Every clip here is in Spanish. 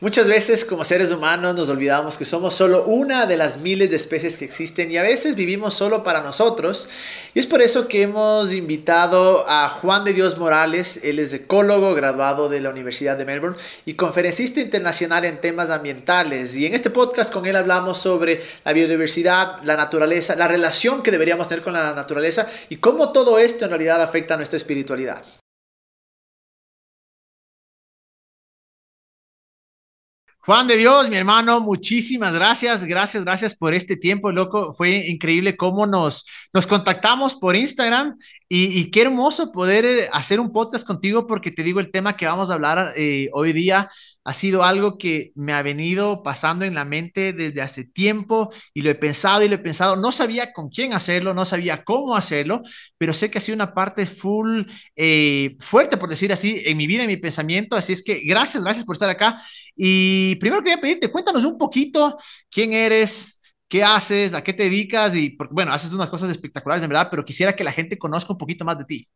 Muchas veces como seres humanos nos olvidamos que somos solo una de las miles de especies que existen y a veces vivimos solo para nosotros. Y es por eso que hemos invitado a Juan de Dios Morales. Él es ecólogo, graduado de la Universidad de Melbourne y conferencista internacional en temas ambientales. Y en este podcast con él hablamos sobre la biodiversidad, la naturaleza, la relación que deberíamos tener con la naturaleza y cómo todo esto en realidad afecta a nuestra espiritualidad. Juan de Dios, mi hermano, muchísimas gracias, gracias, gracias por este tiempo, loco. Fue increíble cómo nos, nos contactamos por Instagram y, qué hermoso poder eh, hacer un podcast contigo porque te digo, el tema que vamos a hablar eh, hoy día ha sido algo que me ha venido pasando en la mente desde hace tiempo y lo he pensado y lo he pensado. No sabía con quién hacerlo, no sabía cómo hacerlo, pero sé que ha sido una parte full eh, fuerte, por decir así, en mi vida, en mi pensamiento. Así es que gracias, gracias por estar acá. Y primero quería pedirte, cuéntanos un poquito quién eres, qué haces, a qué te dedicas y, bueno, haces unas cosas espectaculares, en verdad, pero quisiera que la gente conozca un poquito más de ti.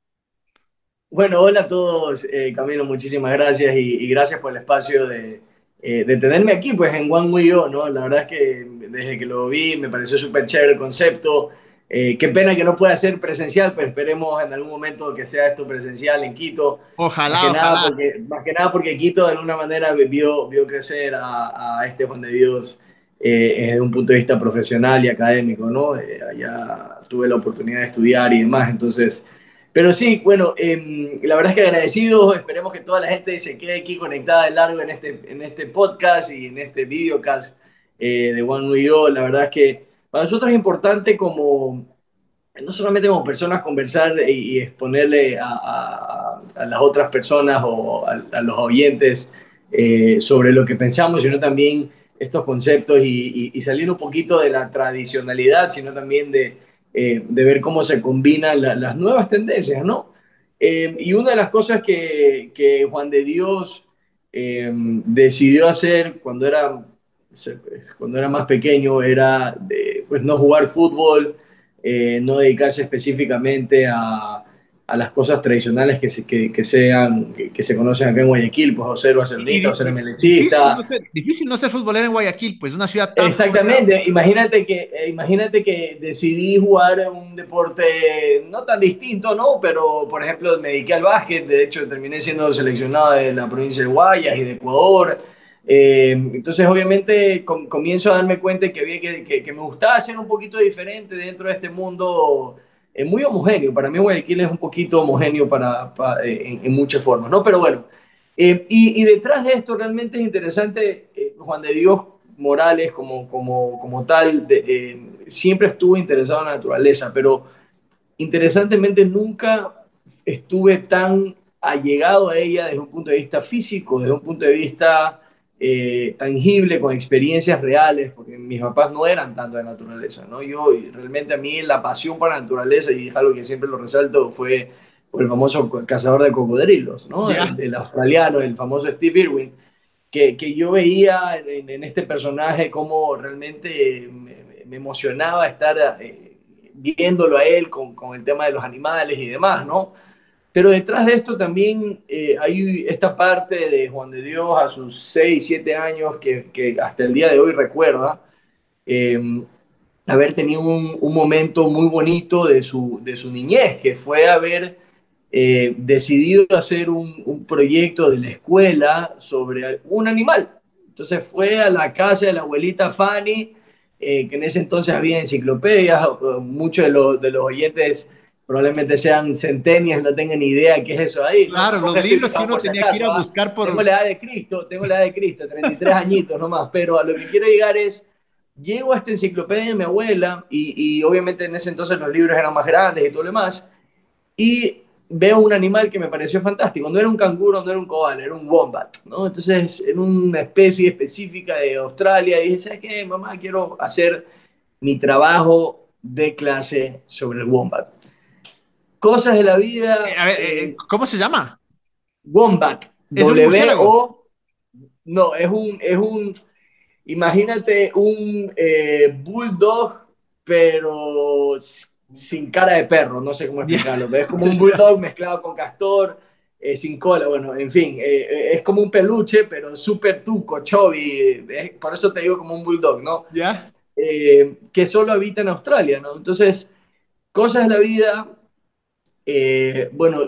Bueno, hola a todos, eh, Camilo, muchísimas gracias y, gracias por el espacio de, eh, de, tenerme aquí, pues en One We ¿no? La verdad es que desde que lo vi me pareció súper chévere el concepto. Eh, qué pena que no pueda ser presencial, pero esperemos en algún momento que sea esto presencial en Quito. Ojalá, más que ojalá. Nada porque, más que nada porque Quito de alguna manera vio, vio crecer a, a este Juan de Dios desde un punto de vista profesional y académico, ¿no? allá tuve la oportunidad de estudiar y demás, entonces pero sí, bueno, em, la verdad es que agradecido, esperemos que toda la gente se quede aquí conectada de largo en este, en este podcast y en este videocast eh, de One New La verdad es que para nosotros es importante como, no solamente como personas conversar y, exponerle a, a, las otras personas o a, los oyentes eh, sobre lo que pensamos, sino también estos conceptos y, y salir un poquito de la tradicionalidad, sino también de eh, de ver cómo se combinan las nuevas tendencias, ¿no? Eh, y una de las cosas que, que Juan de Dios eh, decidió hacer cuando era, cuando era más pequeño era pues no jugar fútbol, no dedicarse específicamente a, a las cosas tradicionales que se, que, que sean, que, se conocen acá en Guayaquil, pues José Barcelonista, José Melechista. Difícil, difícil no ser futbolero en Guayaquil, pues una ciudad tan... Exactamente, imagínate que, eh, imagínate que decidí jugar un deporte no tan distinto, ¿no? Pero, por ejemplo, me dediqué al básquet, de hecho terminé siendo seleccionado de la provincia de Guayas y de Ecuador. Eh, entonces, obviamente, comienzo a darme cuenta que, había que, que, que me gustaba ser un poquito diferente dentro de este mundo es muy homogéneo. Para mí Guayaquil es un poquito homogéneo para, eh, en, muchas formas, ¿no? Pero bueno, eh, y, detrás de esto realmente es interesante, eh, Juan de Dios Morales como, como, como tal, siempre estuvo interesado en la naturaleza, pero interesantemente nunca estuve tan allegado a ella desde un punto de vista físico, desde un punto de vista eh, tangible, con experiencias reales, porque mis papás no eran tanto de naturaleza, ¿no? Yo realmente a mí la pasión por la naturaleza, y es algo que siempre lo resalto, fue por el famoso cazador de cocodrilos, ¿no? El, australiano, el famoso Steve Irwin, que, que yo veía en, este personaje cómo realmente me, emocionaba estar eh, viéndolo a él con, con el tema de los animales y demás, ¿no? Pero detrás de esto también eh, hay esta parte de Juan de Dios a sus 6, 7 años que, que hasta el día de hoy recuerda em, haber tenido un, un, momento muy bonito de su, de su niñez, que fue haber eh, decidido hacer un, un, proyecto de la escuela sobre un animal. Entonces fue a la casa de la abuelita Fanny, eh, que en ese entonces había enciclopedias, muchos de los, de los oyentes probablemente sean centenias, no tengan ni idea qué es eso ahí. Claro, los libros que uno tenía que ir a buscar por... Tengo la edad de Cristo, tengo la edad de Cristo, 33 añitos nomás, pero a lo que quiero llegar es, llego a esta enciclopedia de mi abuela, y, y obviamente en ese entonces los libros eran más grandes y todo lo demás, y veo un animal que me pareció fantástico. No era un canguro, no era un koala, era un wombat, ¿no? Entonces, en una especie específica de Australia, y dije, ¿sabes qué, mamá? Quiero hacer mi trabajo de clase sobre el wombat Cosas de la vida. Eh, eh, eh, ¿Cómo se llama? Wombat. ¿Es w O. No, es un, es un. Imagínate un bulldog, pero sin cara de perro, no sé cómo explicarlo. Es como un bulldog mezclado con castor. eh, sin cola, bueno, en fin, eh, es como un peluche, pero súper tuco, chubby, por eso te digo como un bulldog, ¿no? Ya. que solo habita en Australia, ¿no? Entonces, cosas de la vida, bueno,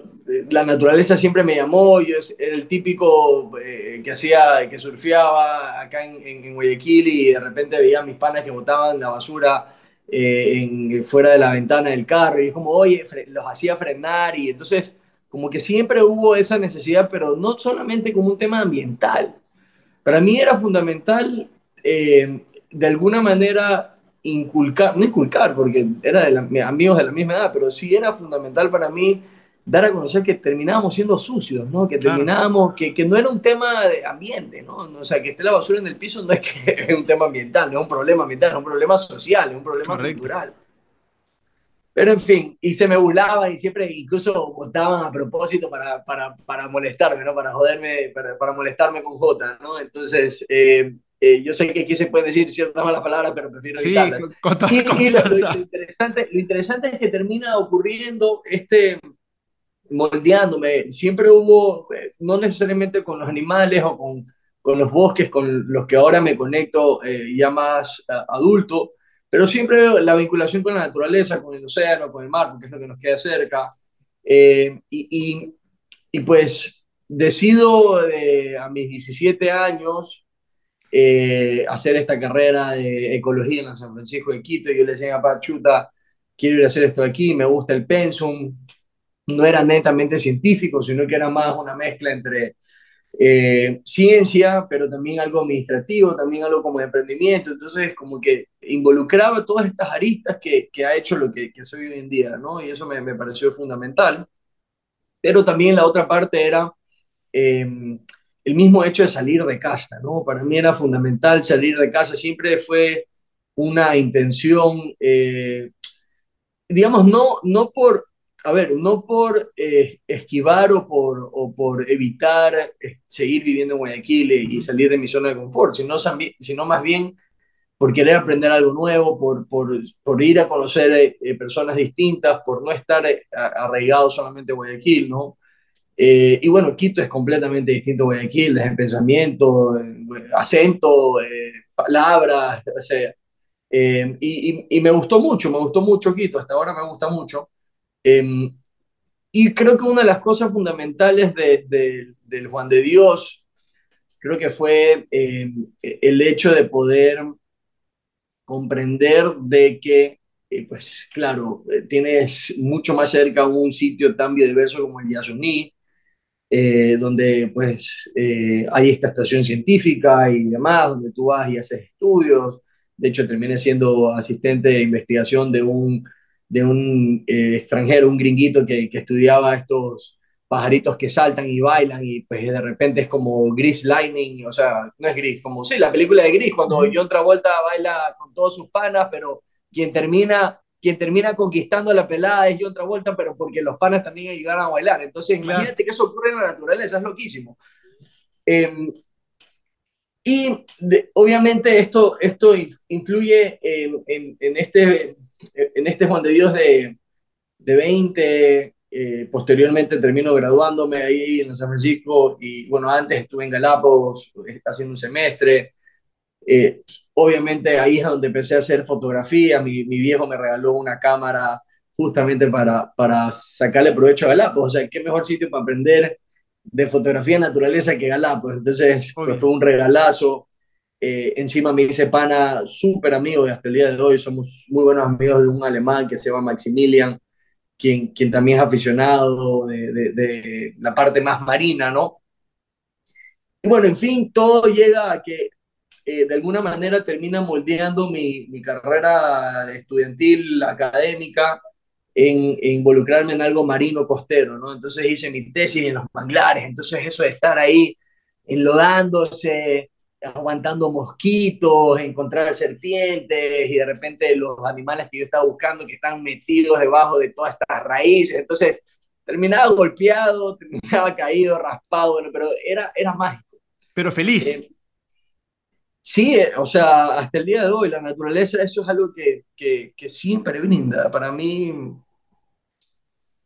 la naturaleza siempre me llamó, yo era el típico que hacía, que surfeaba acá en, Guayaquil y de repente veía a mis panas que botaban la basura en, fuera de la ventana del carro y es como, oye, los hacía frenar y entonces como que siempre hubo esa necesidad, pero no solamente como un tema ambiental. Para mí era fundamental eh, de alguna manera inculcar, no inculcar porque era de amigos de la misma edad, pero sí era fundamental para mí dar a conocer que terminábamos siendo sucios, ¿no? Que terminábamos, que, que, no era un tema de ambiente, ¿no? O sea, que esté la basura en el piso no es que es un tema ambiental, no es un problema ambiental, es un problema social, es un problema cultural. Pero en fin, y se me burlaban y siempre incluso votaban a propósito para, para, para molestarme, ¿no? Para joderme, para, para, molestarme con J, ¿no? Entonces, eh, eh, yo sé que aquí se pueden decir ciertas malas palabras, pero prefiero sí, Con toda y, lo, interesante, lo interesante es que termina ocurriendo este, moldeándome. Siempre hubo, eh, no necesariamente con los animales o con, con los bosques con los que ahora me conecto eh, ya más adulto, pero siempre la vinculación con la naturaleza, con el océano, con el mar, porque es lo que nos queda cerca. Eh, y, y, pues decido a mis 17 años hacer esta carrera de ecología en San Francisco de Quito. Y yo le decía a Papá, chuta, quiero ir a hacer esto aquí, me gusta el pensum, no era netamente científico, sino que era más una mezcla entre eh, ciencia, pero también algo administrativo, también algo como de emprendimiento. Entonces, como que involucraba todas estas aristas que, que ha hecho lo que, que, soy hoy en día, ¿no? Y eso me, me, pareció fundamental. Pero también la otra parte era em, el mismo hecho de salir de casa, ¿no? Para mí era fundamental salir de casa, siempre fue una intención, eh, digamos, no, no por a ver, no por eh, esquivar o por, o por evitar eh, seguir viviendo en Guayaquil y salir de mi zona de confort, sino, sino más bien por querer aprender algo nuevo, por, por, por ir a conocer eh, personas distintas, por no estar arraigado solamente en Guayaquil, ¿no? Y bueno, Quito es completamente distinto a Guayaquil, desde el pensamiento, acento, palabras, o sea, y, y, me gustó mucho, me gustó mucho Quito, hasta ahora me gusta mucho. Em, y creo que una de las cosas fundamentales de, del Juan de Dios, creo que fue em, el hecho de poder comprender de que, eh, pues claro, eh, tienes mucho más cerca un sitio tan biodiverso como el Yasuní, eh, donde pues hay esta estación científica y demás, donde tú vas y haces estudios. De hecho, terminé siendo asistente de investigación de un de un eh, extranjero, un gringuito que, que, estudiaba estos pajaritos que saltan y bailan y pues de repente es como Gris Lightning, o sea, no es Gris, como sí, la película de Gris, cuando John Travolta baila con todos sus panas, pero quien termina, quien termina conquistando la pelada es John Travolta, pero porque los panas también ayudaron a bailar. Entonces, imagínate que eso ocurre en la naturaleza, es loquísimo. Em, y obviamente esto, esto influye en, en, en, este en este Juan de Dios de, de 20, eh, posteriormente termino graduándome ahí en San Francisco y bueno, antes estuve en Galápagos eh, haciendo un semestre. Eh, obviamente ahí es donde empecé a hacer fotografía, mi, mi, viejo me regaló una cámara justamente para, para sacarle provecho a Galápagos, o sea, qué mejor sitio para aprender de fotografía naturaleza que Galápagos, entonces pues, fue un regalazo. Eh, encima me hice pana súper amigo y hasta el día de hoy. Somos muy buenos amigos de un alemán que se llama Maximilian, quien, quien también es aficionado de, de, la parte más marina, ¿no? Y bueno, en fin, todo llega a que eh, de alguna manera termina moldeando mi, mi carrera estudiantil, académica, en, en, involucrarme en algo marino costero, ¿no? Entonces hice mi tesis en los manglares, entonces eso de estar ahí enlodándose, aguantando mosquitos, encontrar serpientes y de repente los animales que yo estaba buscando que están metidos debajo de todas estas raíces. Entonces terminaba golpeado, terminaba caído, raspado, pero era, era mágico. Pero feliz. Eh, sí, eh, o sea, hasta el día de hoy la naturaleza, eso es algo que, que, que siempre brinda. Para mí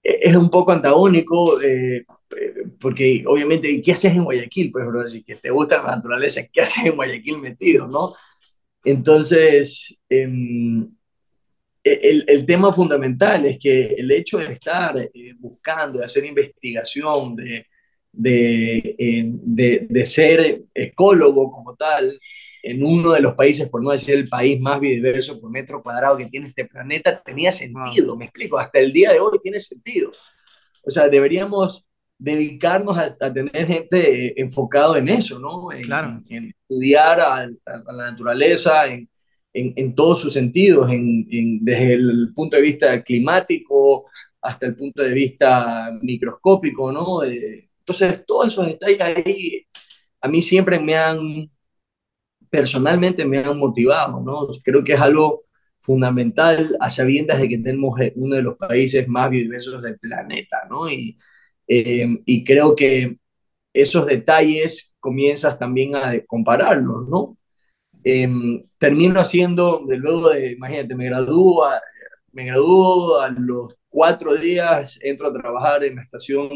eh, es un poco antagónico porque obviamente, ¿qué haces en Guayaquil? Pues, bro, si que te gusta la naturaleza, ¿qué haces en Guayaquil metido, no? Entonces, em, el, el, tema fundamental es que el hecho de estar eh, buscando, de hacer investigación, de, de, eh, de, de, ser ecólogo como tal, en uno de los países, por no decir el país más biodiverso por metro cuadrado que tiene este planeta, tenía sentido, me explico, hasta el día de hoy tiene sentido. O sea, deberíamos dedicarnos a, tener gente eh, enfocado en eso, ¿no? En, claro. en estudiar a, a, la naturaleza, en, en, todos sus sentidos, desde el punto de vista climático hasta el punto de vista microscópico, ¿no? Eh, entonces, todos esos detalles ahí a mí siempre me han, personalmente me han motivado, ¿no? Creo que es algo fundamental a sabiendas de que tenemos eh, uno de los países más biodiversos del planeta, ¿no? Y, y creo que esos detalles comienzas también a compararlos, ¿no? Eh, termino haciendo, de luego de, imagínate, me gradúo, me gradúo a los cuatro días, entro a trabajar en la estación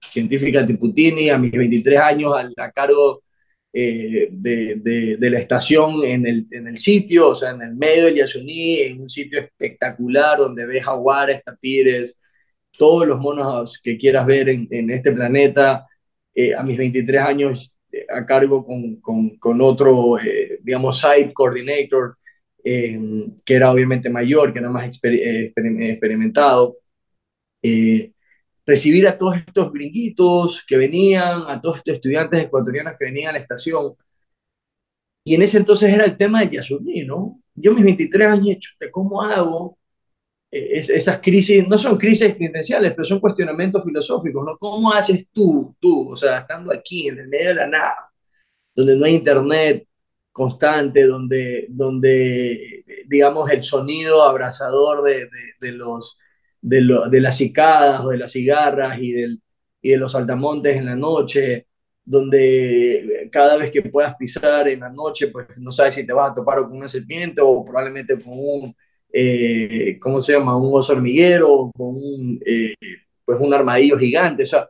científica Tiputini a mis 23 años a, a cargo eh, de, de, la estación en el, en el sitio, o sea, en el medio del Yasuní, en un sitio espectacular donde ves jaguares, tapires, todos los monos que quieras ver en, en este planeta. Eh, a mis 23 años eh, a cargo con, con, con otro, eh, digamos, site coordinator, que era obviamente mayor, que era más exper experimentado recibir a todos estos gringuitos que venían, a todos estos estudiantes ecuatorianos que venían a la estación. Y en ese entonces era el tema del Yasuní, ¿no? Yo mis 23 años, ¿cómo hago? Es, esas crisis, no son crisis existenciales, pero son cuestionamientos filosóficos, ¿no? ¿Cómo haces tú, tú, o sea, estando aquí en el medio de la nada, donde no hay internet constante, donde, donde digamos, el sonido abrazador de, de, de los de, lo, de las cicadas o de las cigarras y, del, y de los saltamontes en la noche, donde cada vez que puedas pisar en la noche, pues no sabes si te vas a topar con una serpiente o probablemente con un, eh, ¿cómo se llama? Un oso hormiguero, con un, eh, pues un armadillo gigante, o sea,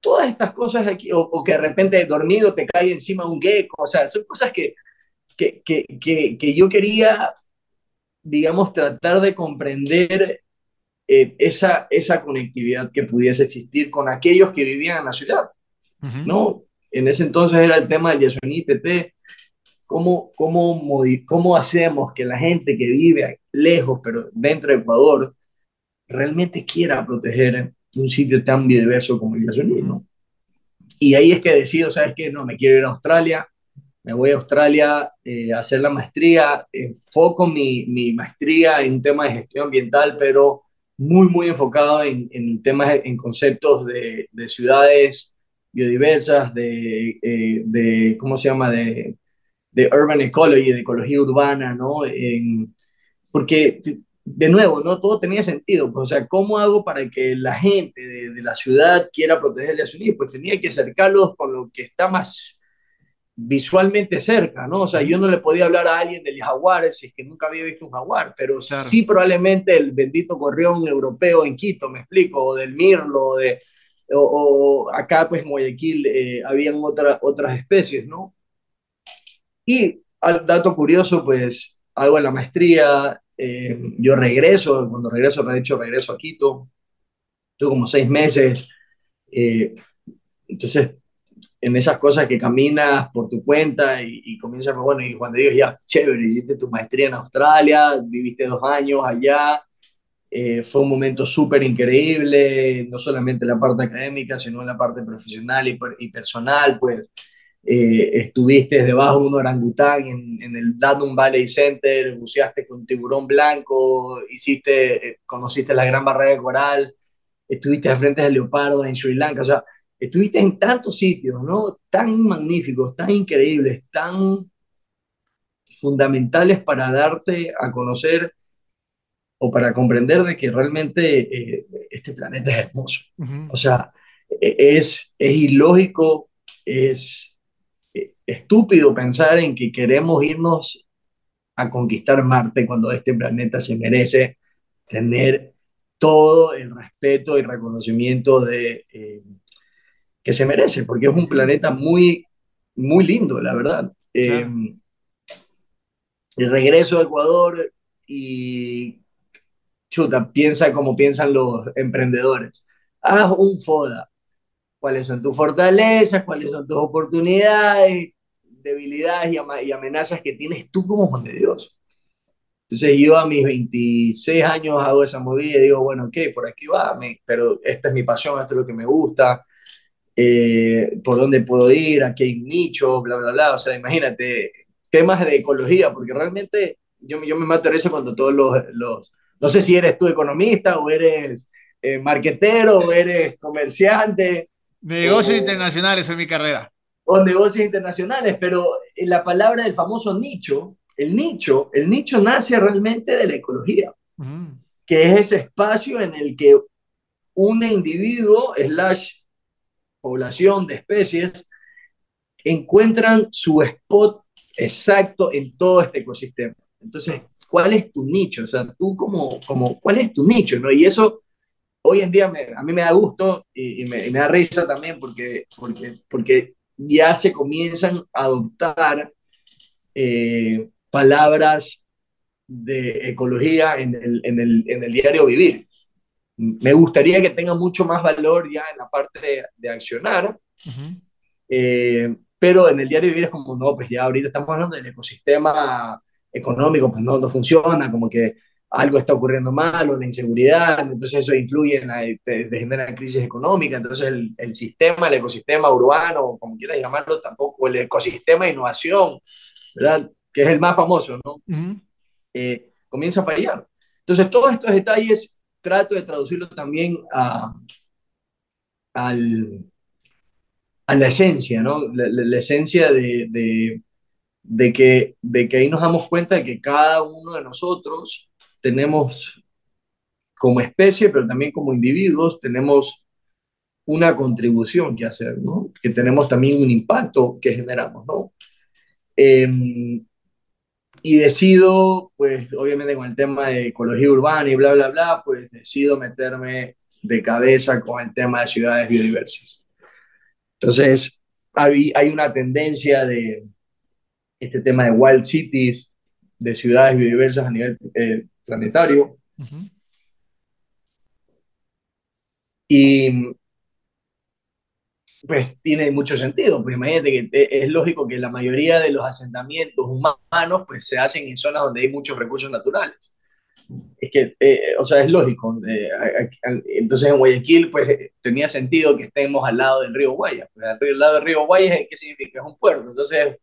todas estas cosas aquí, o, o, que de repente dormido te cae encima un gecko, o sea, son cosas que, que, que, que, que yo quería, digamos, tratar de comprender eh, esa, esa conectividad que pudiese existir con aquellos que vivían en la ciudad, uh -huh. ¿no? En ese entonces era el tema del Yasuní TT, ¿cómo, cómo, cómo hacemos que la gente que vive lejos, pero dentro de Ecuador, realmente quiera proteger un sitio tan biodiverso como el Yasuní, ¿no? Y ahí es que decido, ¿sabes qué? No, me quiero ir a Australia, me voy a Australia eh, a hacer la maestría, enfoco mi, mi maestría en un tema de gestión ambiental, pero muy, muy enfocado en, en temas, en conceptos de, de ciudades biodiversas, de, eh, de, ¿cómo se llama?, de, de urban ecology, de ecología urbana, ¿no? En, porque, de nuevo, ¿no? Todo tenía sentido, pues, o sea, ¿cómo hago para que la gente de, de la ciudad quiera proteger a Unidos? Pues tenía que acercarlos con lo que está más visualmente cerca, ¿no? O sea, yo no le podía hablar a alguien del jaguar si es que nunca había visto un jaguar, pero claro. sí probablemente el bendito gorrión europeo en Quito, me explico, o del mirlo, de, o, o acá pues en Guayaquil eh, habían otra, otras especies, ¿no? Y al dato curioso, pues hago la maestría, eh, yo regreso, cuando regreso, me he dicho, regreso a Quito, tuve como seis meses, eh, entonces en esas cosas que caminas por tu cuenta y, y comienzas, bueno, y cuando digas, ya, chévere, hiciste tu maestría en Australia, viviste dos años allá, eh, fue un momento súper increíble, no solamente la parte académica, sino en la parte profesional y, y personal, pues eh, estuviste debajo de un orangután en, en, el Danum Valley Center, buceaste con tiburón blanco, hiciste, eh, conociste la gran barrera de coral, estuviste al frente del leopardo en Sri Lanka, o sea, estuviste en tantos sitios, ¿no? Tan magníficos, tan increíbles, tan fundamentales para darte a conocer o para comprender de que realmente eh, este planeta es hermoso. Uh -huh. O sea, e, es, es ilógico, es e, estúpido pensar en que queremos irnos a conquistar Marte cuando este planeta se merece tener todo el respeto y reconocimiento de... Eh, que se merece, porque es un planeta muy, muy lindo, la verdad. Eh, el regreso a Ecuador y chuta, piensa como piensan los emprendedores. Haz un FODA. ¿Cuáles son tus fortalezas? ¿Cuáles son tus oportunidades? debilidades y, amenazas que tienes tú como Juan de Dios. Entonces yo a mis 26 años hago esa movida y digo, bueno, ok, por aquí va, pero esta es mi pasión, esto es lo que me gusta, eh, por dónde puedo ir, aquí hay un nicho, bla, bla, bla. O sea, imagínate, temas de ecología, porque realmente yo, yo me mato eso cuando todos los, los, no sé si eres tú economista o eres eh, marquetero o eres comerciante. Negocios internacionales fue mi carrera o negocios internacionales, pero la palabra del famoso nicho, el nicho, el nicho nace realmente de la ecología, que es ese espacio en el que un individuo slash población de especies encuentran su spot exacto en todo este ecosistema. Entonces, ¿cuál es tu nicho? O sea, tú como, como ¿cuál es tu nicho? ¿no? Y eso hoy en día a mí me da gusto y, me, da risa también porque, porque, porque ya se comienzan a adoptar eh, palabras de ecología en el, en, el, en el, diario vivir. Me gustaría que tenga mucho más valor ya en la parte de, accionar, eh, pero en el diario vivir es como, no, pues ya ahorita estamos hablando del ecosistema económico, pues no, no funciona, como que algo está ocurriendo mal o la inseguridad, entonces eso influye en la, te, genera crisis económica, entonces el, el, sistema, el ecosistema urbano, como quieras llamarlo, tampoco, el ecosistema de innovación, ¿verdad? Que es el más famoso, ¿no? eh, comienza a fallar. Entonces todos estos detalles trato de traducirlo también a, al, a la esencia, ¿no? La, la, la esencia de, de, de, que, de que ahí nos damos cuenta de que cada uno de nosotros tenemos como especie, pero también como individuos, tenemos una contribución que hacer, ¿no? Que tenemos también un impacto que generamos, ¿no? Em, y decido, pues obviamente con el tema de ecología urbana y bla, bla, bla, pues decido meterme de cabeza con el tema de ciudades biodiversas. Entonces, hay, hay una tendencia de este tema de wild cities, de ciudades biodiversas a nivel eh, planetario. Y pues tiene mucho sentido, pues imagínate que es lógico que la mayoría de los asentamientos humanos pues se hacen en zonas donde hay muchos recursos naturales. Es que, eh, o sea, es lógico. Eh, entonces en Guayaquil pues tenía sentido que estemos al lado del río Guayas. Pues al lado del río Guayas, ¿qué significa? Es un puerto. Entonces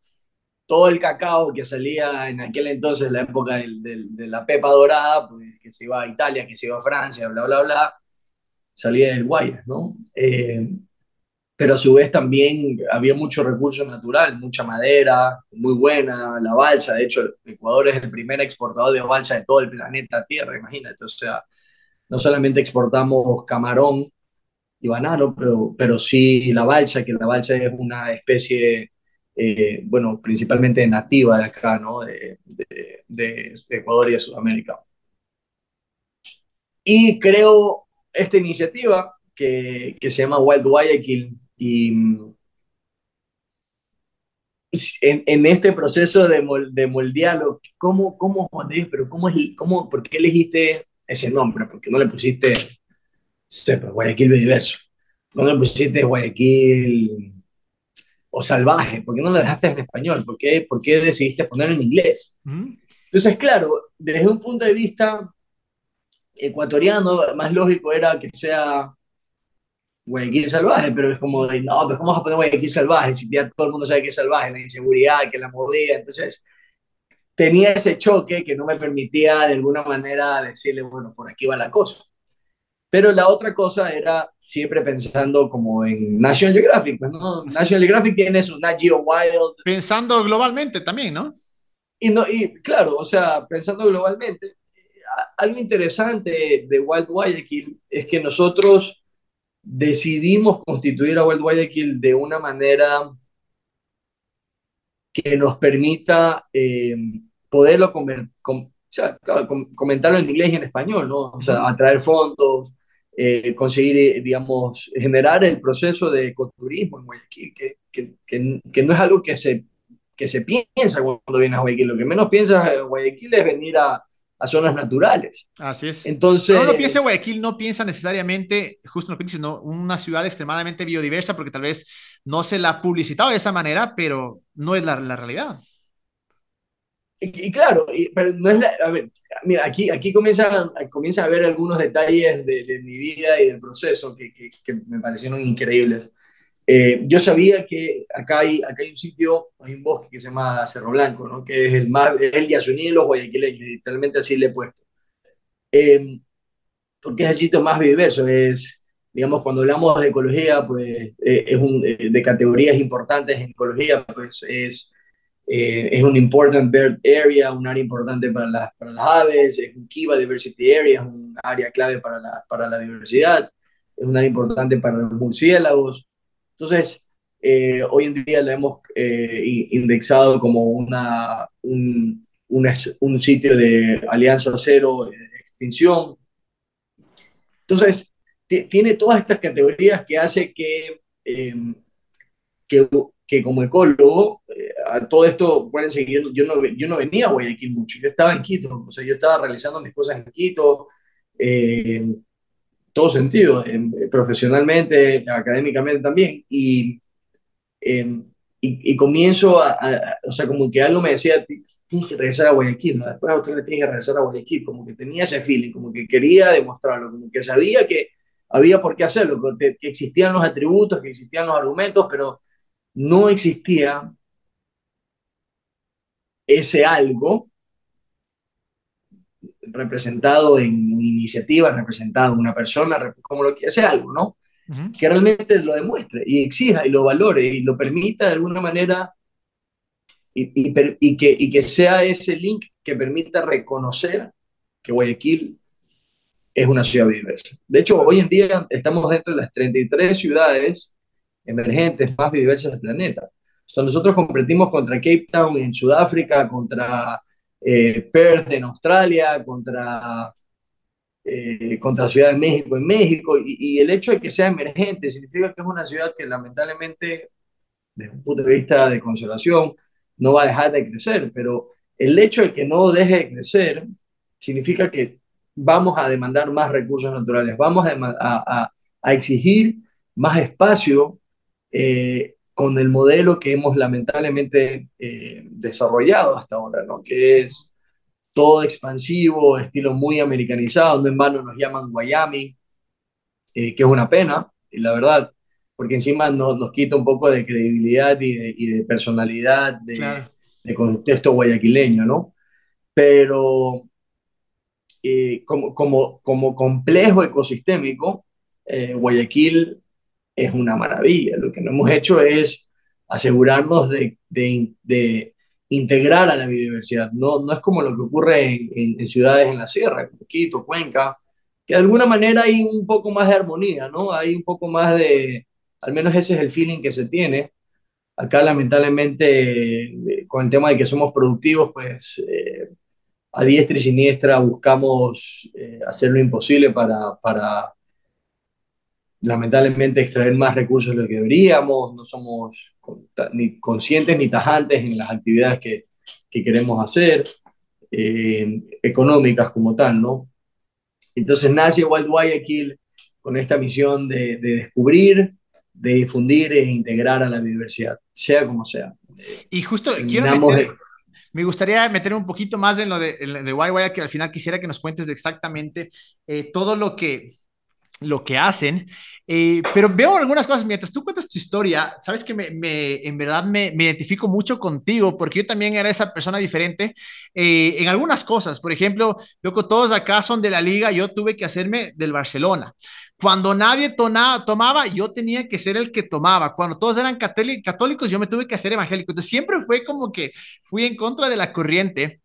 todo el cacao que salía en aquel entonces, la época de la pepa dorada, pues, que se iba a Italia, que se iba a Francia, bla, bla, bla, salía del Guayas, ¿no? Eh, pero a su vez también había mucho recurso natural, mucha madera, muy buena, la balsa, de hecho Ecuador es el primer exportador de balsa de todo el planeta Tierra, imagínate, o sea, no solamente exportamos camarón y banano, pero, pero sí la balsa, que la balsa es una especie eh, bueno, principalmente nativa de acá, ¿no? De, de, Ecuador y de Sudamérica. Y creo esta iniciativa que, que se llama Wild Guayaquil y en, en, este proceso de, de moldearlo, ¿cómo, cómo, pero cómo, cómo, por qué elegiste ese nombre? ¿Por qué no le pusiste sepa, Guayaquil Biodiverso? ¿No le pusiste Guayaquil o salvaje? ¿Por qué no lo dejaste en español? ¿Por qué, por qué decidiste ponerlo en inglés? Entonces, claro, desde un punto de vista ecuatoriano, más lógico era que sea Guayaquil salvaje, pero es como, no, pero ¿cómo vas a poner Guayaquil salvaje? Si ya todo el mundo sabe que es salvaje, la inseguridad, que la movida, entonces tenía ese choque que no me permitía de alguna manera decirle, bueno, por aquí va la cosa. Pero la otra cosa era siempre pensando como en National Geographic, pues, ¿no? National Geographic tiene su Nat Geo Wild. Pensando globalmente también, ¿no? Y, no, y claro, o sea, pensando globalmente, algo interesante de Wild Guayaquil es que nosotros decidimos constituir a Wild Guayaquil de una manera que nos permita eh, poderlo comer, comentarlo en inglés y en español, ¿no? O sea, atraer fondos, eh, conseguir, digamos, generar el proceso de ecoturismo en Guayaquil, que, que, que, que, no es algo que se, que se piensa cuando vienes a Guayaquil. Lo que menos piensas en Guayaquil es venir a, a zonas naturales. Así es. Entonces, cuando uno piensa en Guayaquil, no piensa necesariamente, justo lo que dices, ¿no? una ciudad extremadamente biodiversa, porque tal vez no se la ha publicitado de esa manera, pero no es la, la realidad. Y, y claro, y, pero no es la, a ver, mira, aquí, aquí comienza, comienza a ver algunos detalles de, de mi vida y del proceso que, que, que me parecieron increíbles. Eh, yo sabía que acá hay, acá hay un sitio, hay un bosque que se llama Cerro Blanco, ¿no? que es el, es el Yasuní de los guayaquileños, literalmente así le he puesto. Eh, porque es el sitio más diverso, es, digamos, cuando hablamos de ecología, pues eh, es un, eh, de categorías importantes en ecología, pues es eh, es un important bird area, un área importante para, la, para las aves, es un Kiva Diversity Area, es un área clave para la, para la diversidad, es un área importante para los murciélagos. Entonces, eh, hoy en día la hemos eh, indexado como una, un, un, sitio de alianza cero de extinción. Entonces, tiene todas estas categorías que hace que, eh, que, como ecólogo todo esto, que yo, yo, no, yo no venía a Guayaquil mucho, yo estaba en Quito, o sea, yo estaba realizando mis cosas en Quito, eh, todo sentido, eh, profesionalmente, académicamente también, y, eh, y, comienzo a, a, o sea, como que algo me decía, tienes que regresar a Guayaquil, ¿no? después otra vez tienes que regresar a Guayaquil, como que tenía ese feeling, como que quería demostrarlo, como que sabía que había por qué hacerlo, que existían los atributos, que existían los argumentos, pero no existía ese algo representado en iniciativa, representado en una persona, como lo que hace algo, ¿no? Uh -huh. Que realmente lo demuestre y exija y lo valore y lo permita de alguna manera y, y, y, que, y que sea ese link que permita reconocer que Guayaquil es una ciudad diversa. De hecho, hoy en día estamos dentro de las 33 ciudades emergentes más diversas del planeta. So, nosotros competimos contra Cape Town en Sudáfrica, contra eh, Perth en Australia, contra, eh, contra Ciudad de México en México, y, y, el hecho de que sea emergente significa que es una ciudad que lamentablemente, desde un punto de vista de conservación, no va a dejar de crecer, pero el hecho de que no deje de crecer significa que vamos a demandar más recursos naturales, vamos a, a, a exigir más espacio eh, con el modelo que hemos lamentablemente eh, desarrollado hasta ahora, ¿no? que es todo expansivo, estilo muy americanizado, no en vano nos llaman Guayami, eh, que es una pena, la verdad, porque encima nos, nos quita un poco de credibilidad y de, y de personalidad de, claro. de, contexto guayaquileño, ¿no? Pero eh, como, como, como complejo ecosistémico, Guayaquil es una maravilla. Lo que no hemos hecho es asegurarnos de, de, de integrar a la biodiversidad. No, no es como lo que ocurre en, en, ciudades en la sierra, como Quito, Cuenca, que de alguna manera hay un poco más de armonía, ¿no? Hay un poco más de, al menos ese es el feeling que se tiene. Acá lamentablemente, con el tema de que somos productivos, pues eh, a diestra y siniestra buscamos eh, hacer lo imposible para, para lamentablemente extraer más recursos de lo que deberíamos, no somos ni conscientes ni tajantes en las actividades que, que queremos hacer, eh, económicas como tal, ¿no? Entonces nace Wild Guayaquil con esta misión de, de, descubrir, de difundir e integrar a la biodiversidad, sea como sea. Y justo quiero meter, me gustaría meter un poquito más en lo de, de Wild Guayaquil, al final quisiera que nos cuentes de exactamente eh, todo lo que lo que hacen, eh, pero veo algunas cosas mientras tú cuentas tu historia, sabes que me, me en verdad me, me, identifico mucho contigo porque yo también era esa persona diferente eh, en algunas cosas, por ejemplo, loco, todos acá son de la liga, yo tuve que hacerme del Barcelona. Cuando nadie tona, tomaba, yo tenía que ser el que tomaba. Cuando todos eran católicos, yo me tuve que hacer evangélico. Entonces siempre fue como que fui en contra de la corriente.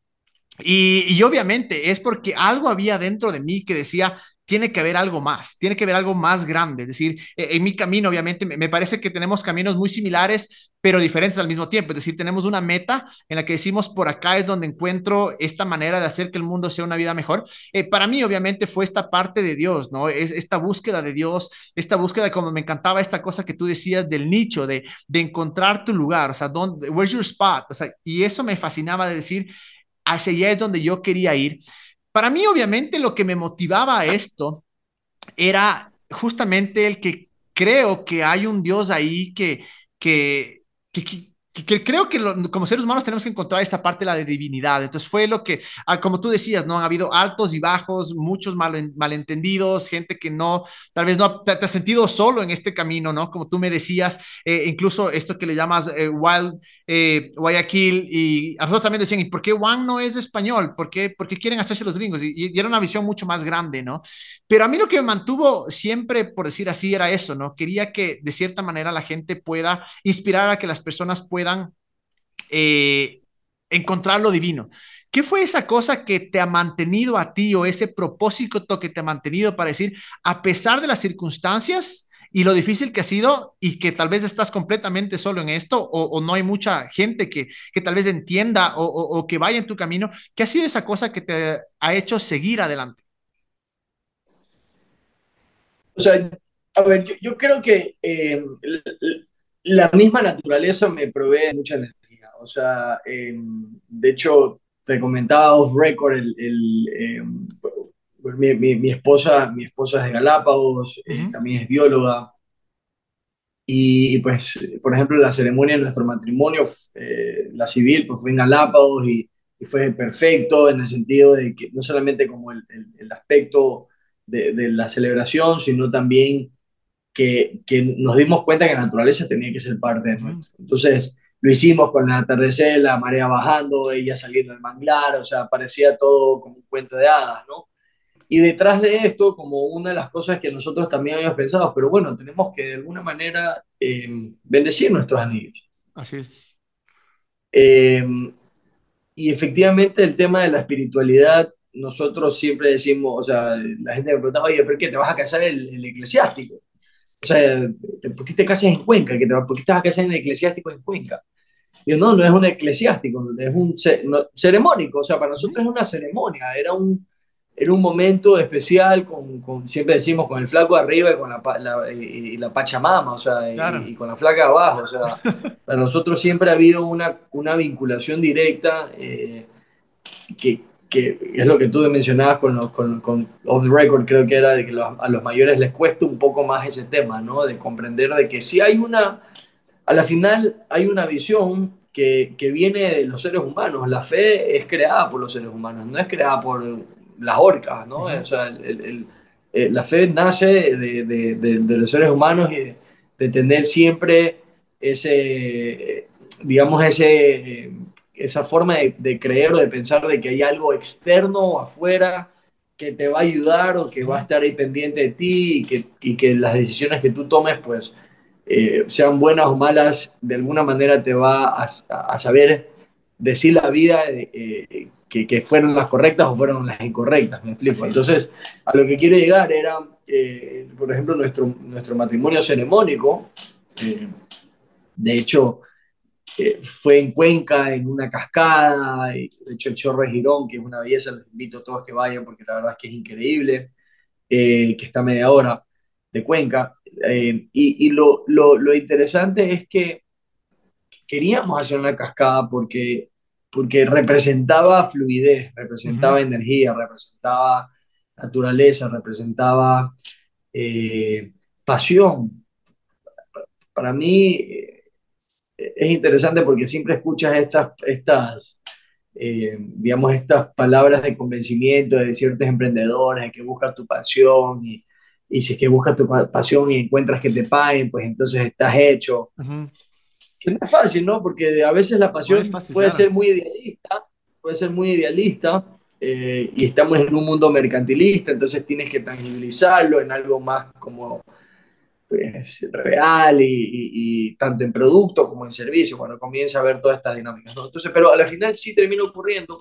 Y, y obviamente es porque algo había dentro de mí que decía, tiene que haber algo más, tiene que haber algo más grande. Es decir, e, en mi camino, obviamente, me parece que tenemos caminos muy similares, pero diferentes al mismo tiempo. Es decir, tenemos una meta en la que decimos, por acá es donde encuentro esta manera de hacer que el mundo sea una vida mejor. Eh, para mí, obviamente, fue esta parte de Dios, ¿no? Es esta búsqueda de Dios, esta búsqueda, como me encantaba esta cosa que tú decías del nicho, de, de encontrar tu lugar, o sea, ¿dónde, where's your spot? O sea, y eso me fascinaba de decir, hacia allá es donde yo quería ir. Para mí, obviamente, lo que me motivaba a esto era justamente el que creo que hay un Dios ahí que, que, que, que, creo que como seres humanos tenemos que encontrar esta parte de la divinidad. Entonces fue lo que, ah, como tú decías, ¿no? Han habido altos y bajos, muchos mal, malentendidos, gente que no, tal vez no te, has sentido solo en este camino, ¿no? Como tú me decías, eh, incluso esto que le llamas eh, Wild eh, Guayaquil, y a nosotros también decían, ¿y por qué Juan no es español? ¿Por qué, por qué quieren hacerse los gringos? Y, y, era una visión mucho más grande, ¿no? Pero a mí lo que me mantuvo siempre, por decir así, era eso, ¿no? Quería que de cierta manera la gente pueda inspirar a que las personas puedan puedan eh, encontrar lo divino. ¿Qué fue esa cosa que te ha mantenido a ti o ese propósito que te ha mantenido para decir, a pesar de las circunstancias y lo difícil que ha sido y que tal vez estás completamente solo en esto o, no hay mucha gente que, que tal vez entienda o, o, que vaya en tu camino, ¿qué ha sido esa cosa que te ha hecho seguir adelante? O sea, a ver, yo, creo que eh, la misma naturaleza me provee mucha energía. O sea, em, de hecho, te comentaba off record, el, em, mi, esposa, mi esposa es de Galápagos, eh, también es bióloga. Y, pues, por ejemplo, la ceremonia de nuestro matrimonio, eh, la civil, pues fue en Galápagos y, fue perfecto en el sentido de que no solamente como el, aspecto de, de, la celebración, sino también que, que, nos dimos cuenta que la naturaleza tenía que ser parte de nuestro. Entonces, lo hicimos con el atardecer, la marea bajando, ella saliendo del manglar, o sea, parecía todo como un cuento de hadas, ¿no? Y detrás de esto, como una de las cosas que nosotros también habíamos pensado, pero bueno, tenemos que de alguna manera eh, bendecir nuestros anillos. Así es. Eh, y efectivamente el tema de la espiritualidad, nosotros siempre decimos, o sea, la gente me pregunta, oye, ¿por qué te vas a casar el, el eclesiástico? O sea, ¿por qué te casas en Cuenca? ¿Por qué estás casando en eclesiástico en Cuenca? Yo, no, no es un eclesiástico, es un ceremónico, o sea, para nosotros es una ceremonia, era un, era un momento especial, con, con siempre decimos, con el flaco arriba y con la, y, la Pachamama, o sea, y, con la flaca abajo, o sea, para nosotros siempre ha habido una, una vinculación directa eh, que, que es lo que tú mencionabas con, los, con, con Off the Record, creo que era de que a los mayores les cuesta un poco más ese tema, ¿no? De comprender de que si hay una, a la final hay una visión que, que viene de los seres humanos, la fe es creada por los seres humanos, no es creada por las orcas, ¿no? O sea, el, eh, la fe nace de, de, de, los seres humanos y de, tener siempre ese, digamos, ese... Eh, esa forma de, creer o de pensar de que hay algo externo o afuera que te va a ayudar o que va a estar ahí pendiente de ti y que, y que las decisiones que tú tomes, pues, eh, sean buenas o malas, de alguna manera te va a, a saber decir la vida eh, que, que, fueron las correctas o fueron las incorrectas, me explico. Entonces, a lo que quiero llegar era, eh, por ejemplo, nuestro, nuestro matrimonio ceremónico. de hecho, fue en Cuenca, en una cascada, de hecho el Chorro de Girón, que es una belleza, les invito a todos que vayan porque la verdad es que es increíble, eh, que está a media hora de Cuenca. Eh, y, y lo, lo, lo, interesante es que queríamos hacer una cascada porque, porque representaba fluidez, representaba energía, representaba naturaleza, representaba eh, pasión. Para mí, es interesante porque siempre escuchas estas, estas eh, digamos, estas palabras de convencimiento de ciertos emprendedores, de que buscas tu pasión y, y, si es que buscas tu pasión y encuentras que te paguen, pues entonces estás hecho. Que no es fácil, ¿no? Porque a veces la pasión puede ser muy idealista, puede ser muy idealista eh, y estamos en un mundo mercantilista, entonces tienes que tangibilizarlo en algo más como pues, real y, tanto en producto como en servicio, cuando comienza a ver todas estas dinámicas. Entonces, pero al final sí termina ocurriendo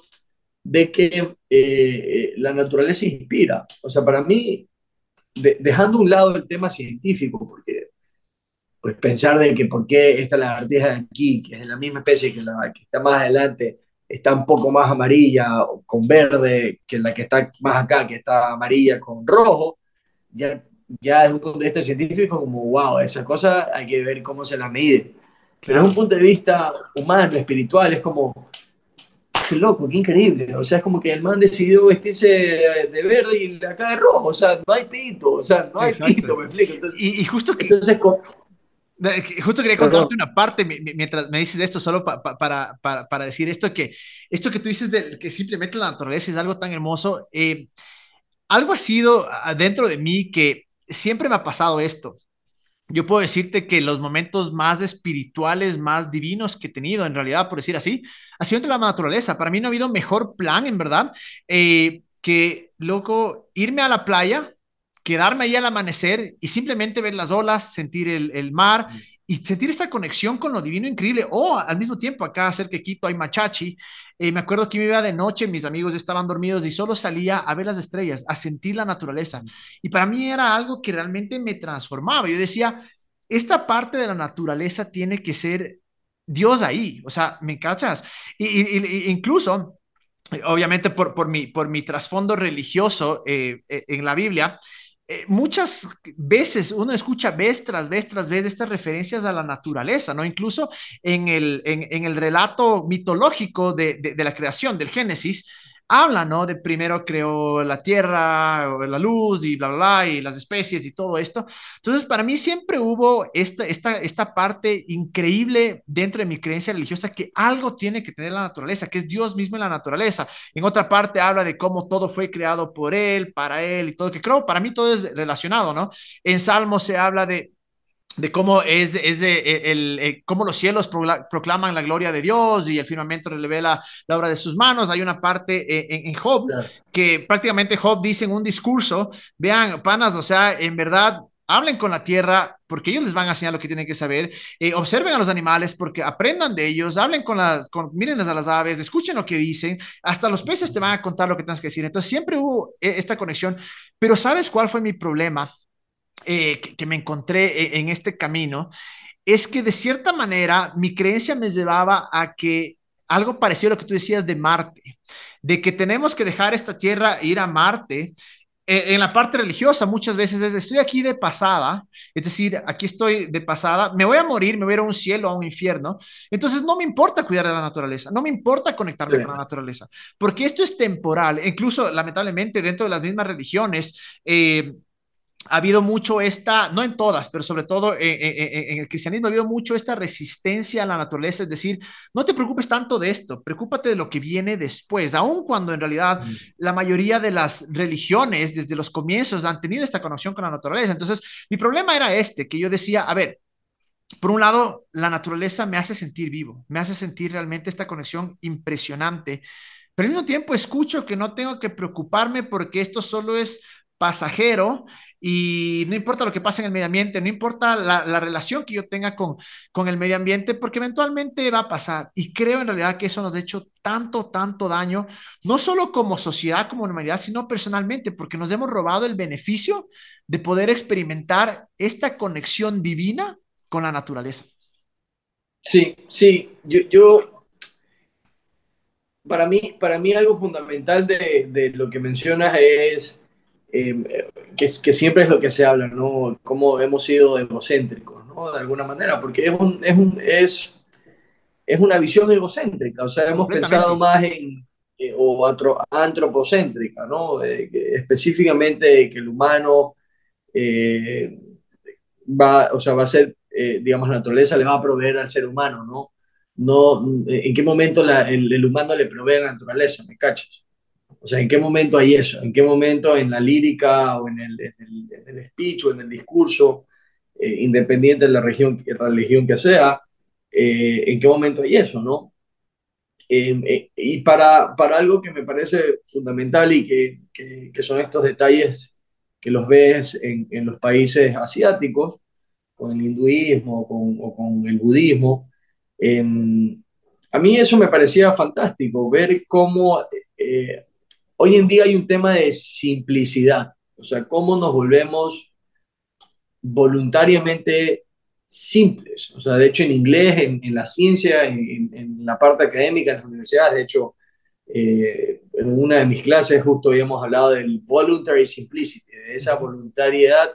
de que eh, la naturaleza inspira. O sea, para mí dejando a un lado el tema científico, porque pues pensar de que por qué esta lagartija de aquí, que es de la misma especie que la que está más adelante, está un poco más amarilla con verde que la que está más acá, que está amarilla con rojo, ya, ya desde un punto de vista científico como, wow, esa cosa hay que ver cómo se la mide. Pero desde un punto de vista humano, espiritual, es como, qué loco, qué increíble. O sea, es como que el man decidió vestirse de verde y acá de rojo. O sea, no hay pito, o sea, no hay pito, me explico. y, justo que... Justo quería contarte una parte mientras me dices esto, solo para, para, para, decir esto, que esto que tú dices de que simplemente la naturaleza es algo tan hermoso. Eh, algo ha sido dentro de mí que siempre me ha pasado esto. Yo puedo decirte que los momentos más espirituales, más divinos que he tenido, en realidad, por decir así, ha sido entre la naturaleza. Para mí no ha habido mejor plan, en verdad, eh, que, loco, irme a la playa, quedarme ahí al amanecer y simplemente ver las olas, sentir el, mar mm. Y sentir esta conexión con lo divino increíble. O al mismo tiempo, acá cerca de Quito hay Machachi. Eh, me acuerdo que me iba de noche, mis amigos estaban dormidos y solo salía a ver las estrellas, a sentir la naturaleza. Mm. Y para mí era algo que realmente me transformaba. Yo decía, esta parte de la naturaleza tiene que ser Dios ahí. O sea, ¿me cachas? Y, incluso obviamente por, por, mi, por mi trasfondo religioso eh, eh, en la Biblia, eh, muchas veces uno escucha vez tras vez tras vez estas referencias a la naturaleza, ¿no? Incluso en el, en, el relato mitológico de, de, la creación del Génesis, habla, ¿no? De primero creó la tierra, la luz y bla, bla, bla, y las especies y todo esto. Entonces, para mí siempre hubo esta, esta, esta parte increíble dentro de mi creencia religiosa que algo tiene que tener la naturaleza, que es Dios mismo en la naturaleza. En otra parte habla de cómo todo fue creado por Él, para Él y todo, que creo, para mí todo es relacionado, ¿no? En Salmo se habla de de cómo es, es de, e, el, eh, cómo los cielos proclaman la gloria de Dios y el firmamento revela la obra de sus manos. Hay una parte eh, en, Job que prácticamente Job dice en un discurso, vean, panas, o sea, en verdad hablen con la tierra porque ellos les van a enseñar lo que tienen que saber, eh, observen a los animales porque aprendan de ellos, hablen con las, con, mírenles a las aves, escuchen lo que dicen, hasta los peces te van a contar lo que tienes que decir. Entonces siempre hubo esta conexión, pero ¿sabes cuál fue mi problema? Eh, que, me encontré e, en este camino es que de cierta manera mi creencia me llevaba a que algo parecido a lo que tú decías de Marte, de que tenemos que dejar esta tierra e ir a Marte. E, en la parte religiosa muchas veces es, estoy aquí de pasada, es decir, aquí estoy de pasada, me voy a morir, me voy a ir a un cielo, a un infierno, entonces no me importa cuidar de la naturaleza, no me importa conectarme con la naturaleza, porque esto es temporal, incluso lamentablemente dentro de las mismas religiones, eh, ha habido mucho esta, no en todas, pero sobre todo en, el cristianismo ha habido mucho esta resistencia a la naturaleza, es decir, no te preocupes tanto de esto, preocúpate de lo que viene después, aun cuando en realidad la mayoría de las religiones desde los comienzos han tenido esta conexión con la naturaleza. Entonces, mi problema era este, que yo decía, a ver, por un lado, la naturaleza me hace sentir vivo, me hace sentir realmente esta conexión impresionante, pero al mismo tiempo escucho que no tengo que preocuparme porque esto solo es pasajero y no importa lo que pase en el medio ambiente, no importa la, relación que yo tenga con, con el medio ambiente, porque eventualmente va a pasar. Y creo en realidad que eso nos ha hecho tanto, tanto daño, no solo como sociedad, como humanidad, sino personalmente, porque nos hemos robado el beneficio de poder experimentar esta conexión divina con la naturaleza. Sí, sí, yo, yo para mí, para mí algo fundamental de, de lo que mencionas es eh, que, que, siempre es lo que se habla, ¿no? Cómo hemos sido egocéntricos, ¿no? De alguna manera, porque es, un, es, un, es, es una visión egocéntrica, o sea, hemos pensado más en, eh, o antropocéntrica, ¿no? específicamente que el humano eh, va, o sea, va a ser, digamos, la naturaleza le va a proveer al ser humano, ¿no? No, ¿En qué momento la, el, el humano le provee a la naturaleza? ¿Me cachas? O sea, ¿en qué momento hay eso? ¿En qué momento en la lírica o en el, en el, speech o en el discurso, eh, independiente de la religión, religión que sea, eh, en qué momento hay eso, ¿no? Eh, y para, para algo que me parece fundamental y que, que, son estos detalles que los ves en, en, los países asiáticos, con el hinduismo con, o con el budismo, a mí eso me parecía fantástico, ver cómo Hoy en día hay un tema de simplicidad. O sea, cómo nos volvemos voluntariamente simples. O sea, de hecho en inglés, en, en la ciencia, en, en, la parte académica, en las universidades, de hecho, eh, en una de mis clases justo habíamos hablado del voluntary simplicity, de esa voluntariedad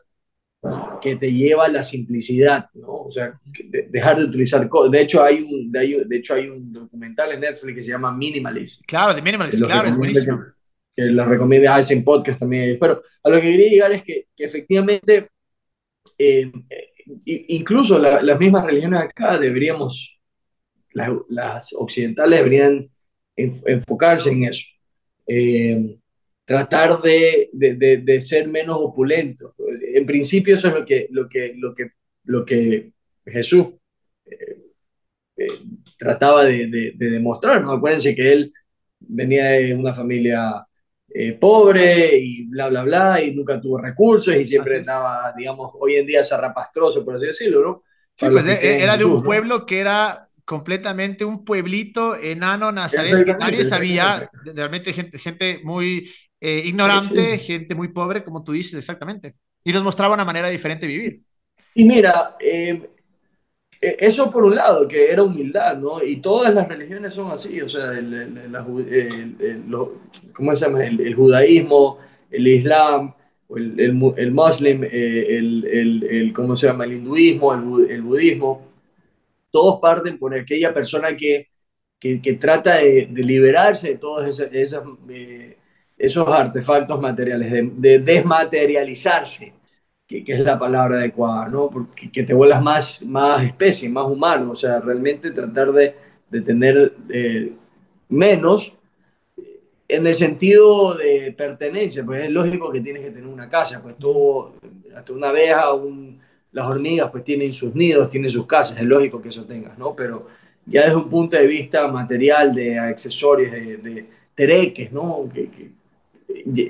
que te lleva a la simplicidad, ¿no? O sea, de, dejar de utilizar De hecho, hay un, de, de, hecho, hay un documental en Netflix que se llama Minimalist. Claro, de Minimalist, claro, es buenísimo. Que, que lo recomiendo, hacen podcast también. Pero a lo que quería llegar es que, que efectivamente eh, incluso la, las mismas religiones acá deberíamos, las, occidentales deberían enfocarse en eso. Eh, tratar de, de, de, ser menos opulento. En principio eso es lo que, lo que, lo que, lo que Jesús eh, eh, trataba de, demostrar. ¿no? Acuérdense que él venía de una familia eh, pobre y bla, bla, bla, y nunca tuvo recursos y siempre andaba, digamos, hoy en día zarrapastroso, por así decirlo, ¿no? Sí, pues era de un pueblo que era completamente un pueblito enano Nazaret, que nadie sabía, realmente gente, gente muy eh, ignorante, gente muy pobre, como tú dices, exactamente. Y nos mostraba una manera diferente de vivir. Y mira, eh, eso por un lado, que era humildad, ¿no? Y todas las religiones son así, o sea, el, el, ¿cómo se llama? El, judaísmo, el islam, el, el, el muslim, eh, el, ¿cómo se llama? El hinduismo, el, budismo, todos parten por aquella persona que, que, que trata de, liberarse de todos esos, eh, esos artefactos materiales, de desmaterializarse que, es la palabra adecuada, ¿no? Porque que te vuelvas más, más especie, más humano, o sea, realmente tratar de, de tener eh, menos en el sentido de pertenencia, pues es lógico que tienes que tener una casa, pues tú, hasta una abeja, un, las hormigas pues tienen sus nidos, tienen sus casas, es lógico que eso tengas, ¿no? Pero ya desde un punto de vista material, de accesorios, de, de tereques, ¿no? Que, que,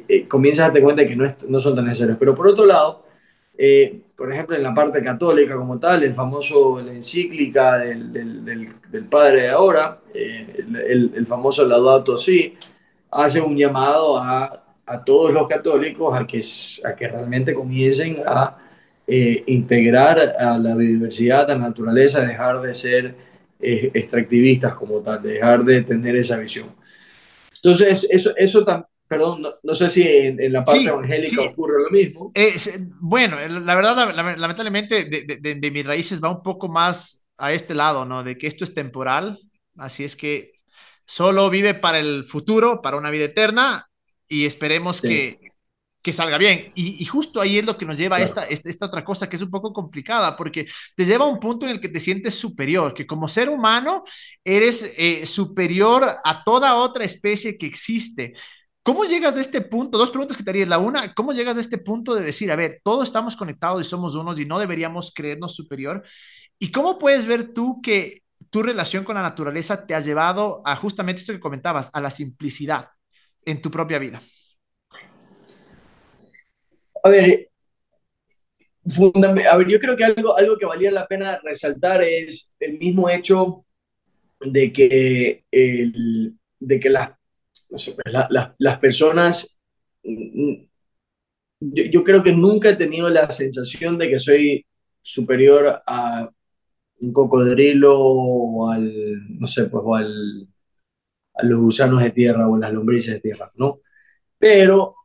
eh, comienzas a darte cuenta de que no, es, no son tan necesarios. Pero por otro lado, eh, por ejemplo, en la parte católica como tal, el famoso, la encíclica del, del, del, padre de ahora, eh, el, el, famoso Laudato Si, hace un llamado a, a, todos los católicos a que, a que realmente comiencen a eh, integrar a la biodiversidad, a la naturaleza, dejar de ser extractivistas como tal, dejar de tener esa visión. Entonces, eso, eso también perdón, no, sé si en, la parte evangélica ocurre lo mismo. bueno, la verdad, lamentablemente, de, de, mis raíces va un poco más a este lado, ¿no? De que esto es temporal, así es que solo vive para el futuro, para una vida eterna, y esperemos que, que salga bien. Y, justo ahí es lo que nos lleva a esta, esta, otra cosa que es un poco complicada, porque te lleva a un punto en el que te sientes superior, que como ser humano eres eh, superior a toda otra especie que existe. ¿Cómo llegas de este punto? Dos preguntas que te haría. La una, ¿cómo llegas de este punto de decir, a ver, todos estamos conectados y somos unos y no deberíamos creernos superior? ¿Y cómo puedes ver tú que tu relación con la naturaleza te ha llevado a justamente esto que comentabas, a la simplicidad en tu propia vida? A ver, a ver yo creo que algo, algo que valía la pena resaltar es el mismo hecho de que, el, de que las pues, las personas, mm, yo, creo que nunca he tenido la sensación de que soy superior a un cocodrilo o al, no sé, pues, al, a los gusanos de tierra o las lombrices de tierra, ¿no? Pero,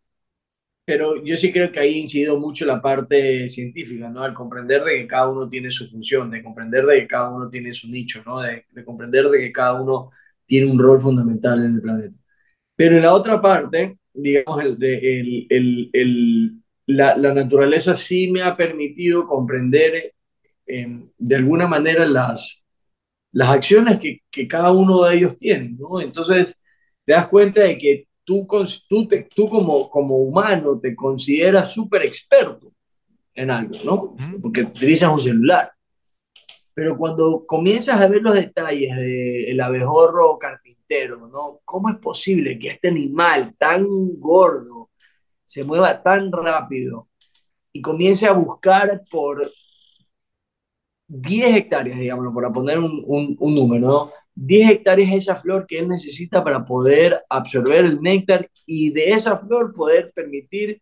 pero yo sí creo que ahí ha incidido mucho la parte científica, ¿no? Al comprender de que cada uno tiene su función, de comprender de que cada uno tiene su nicho, ¿no? De comprender de que cada uno tiene un rol fundamental en el planeta. Pero en la otra parte, digamos, el, el, el, la, la, naturaleza sí me ha permitido comprender em, de alguna manera las, las acciones que, que, cada uno de ellos tiene, ¿no? Entonces, te das cuenta de que tú, tú, te, tú como, como humano te consideras súper experto en algo, ¿no? Porque utilizas un celular. Pero cuando comienzas a ver los detalles del abejorro carpintero, ¿no? ¿Cómo es posible que este animal tan gordo se mueva tan rápido y comience a buscar por 10 hectáreas, digamos, para poner un, un, número, ¿no? 10 hectáreas esa flor que él necesita para poder absorber el néctar y de esa flor poder permitir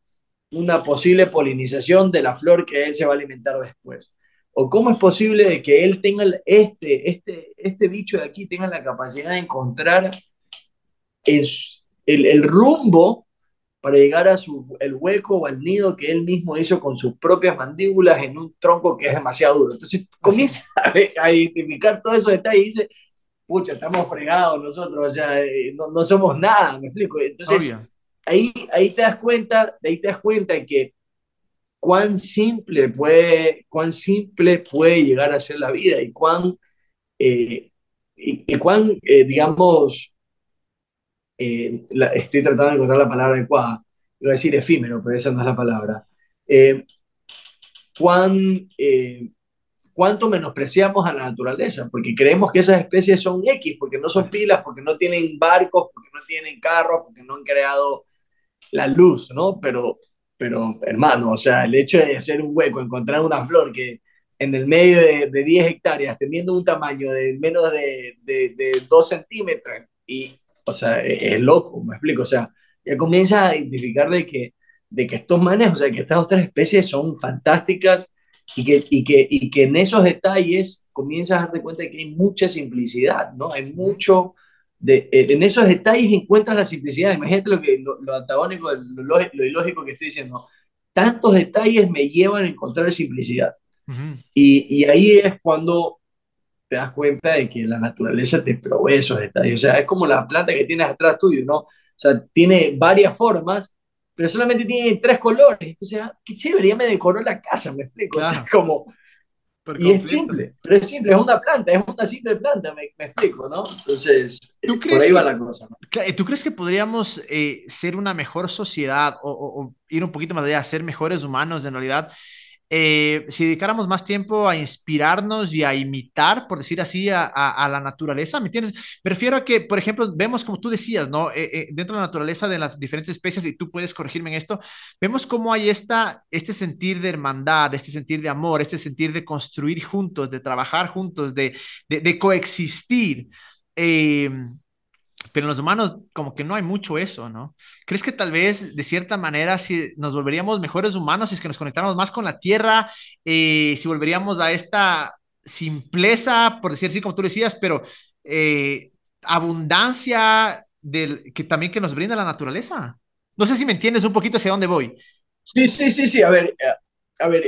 una posible polinización de la flor que él se va a alimentar después? ¿O cómo es posible que él tenga este, este, este bicho de aquí tenga la capacidad de encontrar el, el, el rumbo para llegar a su, el hueco o al nido que él mismo hizo con sus propias mandíbulas en un tronco que es demasiado duro. Entonces comienza a, a, identificar todos esos detalles y dice, pucha, estamos fregados nosotros, o sea, eh, no, no somos nada, me explico. Entonces, ahí, ahí te das cuenta, de ahí te das cuenta de que cuán simple puede, cuán simple puede llegar a ser la vida y cuán, eh, y, y, cuán eh, digamos, eh, la, estoy tratando de encontrar la palabra adecuada, iba a decir efímero, pero esa no es la palabra, eh, cuán, eh, cuánto menospreciamos a la naturaleza, porque creemos que esas especies son X, porque no son pilas, porque no tienen barcos, porque no tienen carros, porque no han creado la luz, ¿no? Pero, pero hermano, o sea, el hecho de hacer un hueco, encontrar una flor que en el medio de, de 10 hectáreas, teniendo un tamaño de menos de, de, de 2 centímetros, y o sea, e-, es, loco, me explico. O sea, ya comienza a identificar de que, de que estos manes, o sea, que estas otras especies son fantásticas y que, y que, y que en esos detalles comienzas a darte cuenta de que hay mucha simplicidad, ¿no? Hay mucho... De, eh, en esos detalles encuentras la simplicidad. Imagínate lo, que, lo, lo antagónico, lo, lo, ilógico que estoy diciendo. Tantos detalles me llevan a encontrar simplicidad. Uh -huh. y, y, ahí es cuando te das cuenta de que la naturaleza te provee esos detalles. O sea, es como la planta que tienes atrás tuyo, ¿no? O sea, tiene varias formas, pero solamente tiene tres colores. Entonces, ah, qué chévere, ya me decoró la casa, me explico. Claro. O sea, como... Y es simple, pero es simple, es una planta, es una simple planta, me, me explico, ¿no? Entonces, ¿Tú por ahí que, va la cosa. ¿no? ¿Tú crees que podríamos eh, ser una mejor sociedad o, o, o, ir un poquito más allá, ser mejores humanos en realidad? Eh, si dedicáramos más tiempo a inspirarnos y a imitar, por decir así, a, a, a la naturaleza, ¿me entiendes? Me refiero a que, por ejemplo, vemos como tú decías, ¿no? Eh, eh, dentro de la naturaleza de las diferentes especies, y tú puedes corregirme en esto, vemos cómo hay esta, este sentir de hermandad, este sentir de amor, este sentir de construir juntos, de trabajar juntos, de, de, de coexistir. Eh, pero en los humanos como que no hay mucho eso, ¿no? ¿Crees que tal vez de cierta manera si nos volveríamos mejores humanos, si es que nos conectáramos más con la tierra, eh, si volveríamos a esta simpleza, por decir así como tú decías, pero eh, abundancia del, que también que nos brinda la naturaleza? No sé si me entiendes un poquito hacia dónde voy. Sí, sí, sí, sí, a ver, eh, a ver,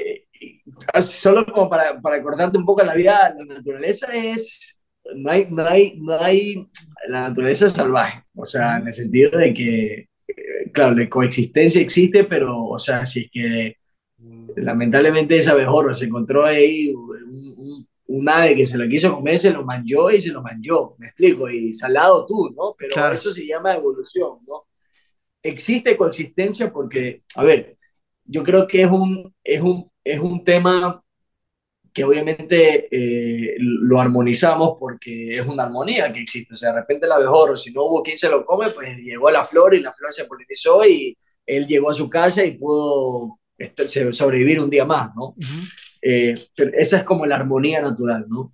solo como para, para cortarte un poco la vida, la naturaleza es no hay, no hay, no hay, la naturaleza es salvaje, o sea, en el sentido de que, eh, claro, la coexistencia existe, pero, o sea, si es que lamentablemente ese abejorro se encontró ahí un, un, un, ave que se lo quiso comer, se lo manchó y se lo manchó, me explico, y salado tú, ¿no? Pero claro. eso se llama evolución, ¿no? Existe coexistencia porque, a ver, yo creo que es un, es un, es un tema que obviamente eh, lo armonizamos porque es una armonía que existe. O sea, de repente el abejorro, si no hubo quien se lo come, pues llegó a la flor y la flor se polinizó y él llegó a su casa y pudo este, sobrevivir un día más, ¿no? Uh -huh. eh, esa es como la armonía natural, ¿no?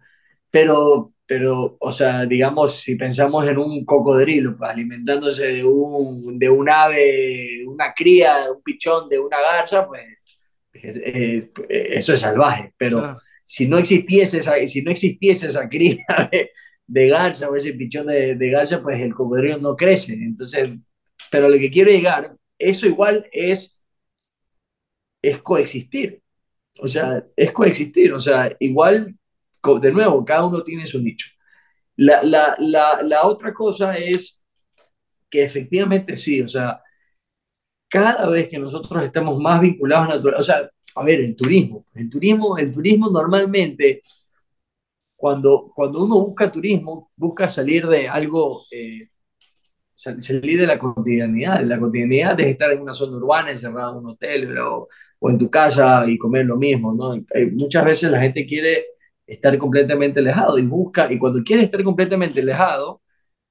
Pero, pero, o sea, digamos, si pensamos en un cocodrilo, pues, alimentándose de un, de un ave, una cría, un pichón de una garza, pues eh, eso es salvaje, pero... Claro si no existiese esa, si no existiese esa cría de, de garza o ese pichón de, de, garza, pues el cocodrilo no crece. Entonces, pero lo que quiero llegar, eso igual es, es coexistir. O sea, es coexistir. O sea, igual, de nuevo, cada uno tiene su nicho. La, la, la, la otra cosa es que efectivamente sí, o sea, cada vez que nosotros estamos más vinculados a la naturaleza, o sea, a ver, el turismo. El turismo, el turismo normalmente, cuando, cuando uno busca turismo, busca salir de algo, eh, salir de la cotidianidad. La cotidianidad es estar en una zona urbana, encerrado en un hotel o, o en tu casa y comer lo mismo, ¿no? Eh, muchas veces la gente quiere estar completamente alejado y busca, y cuando quiere estar completamente alejado,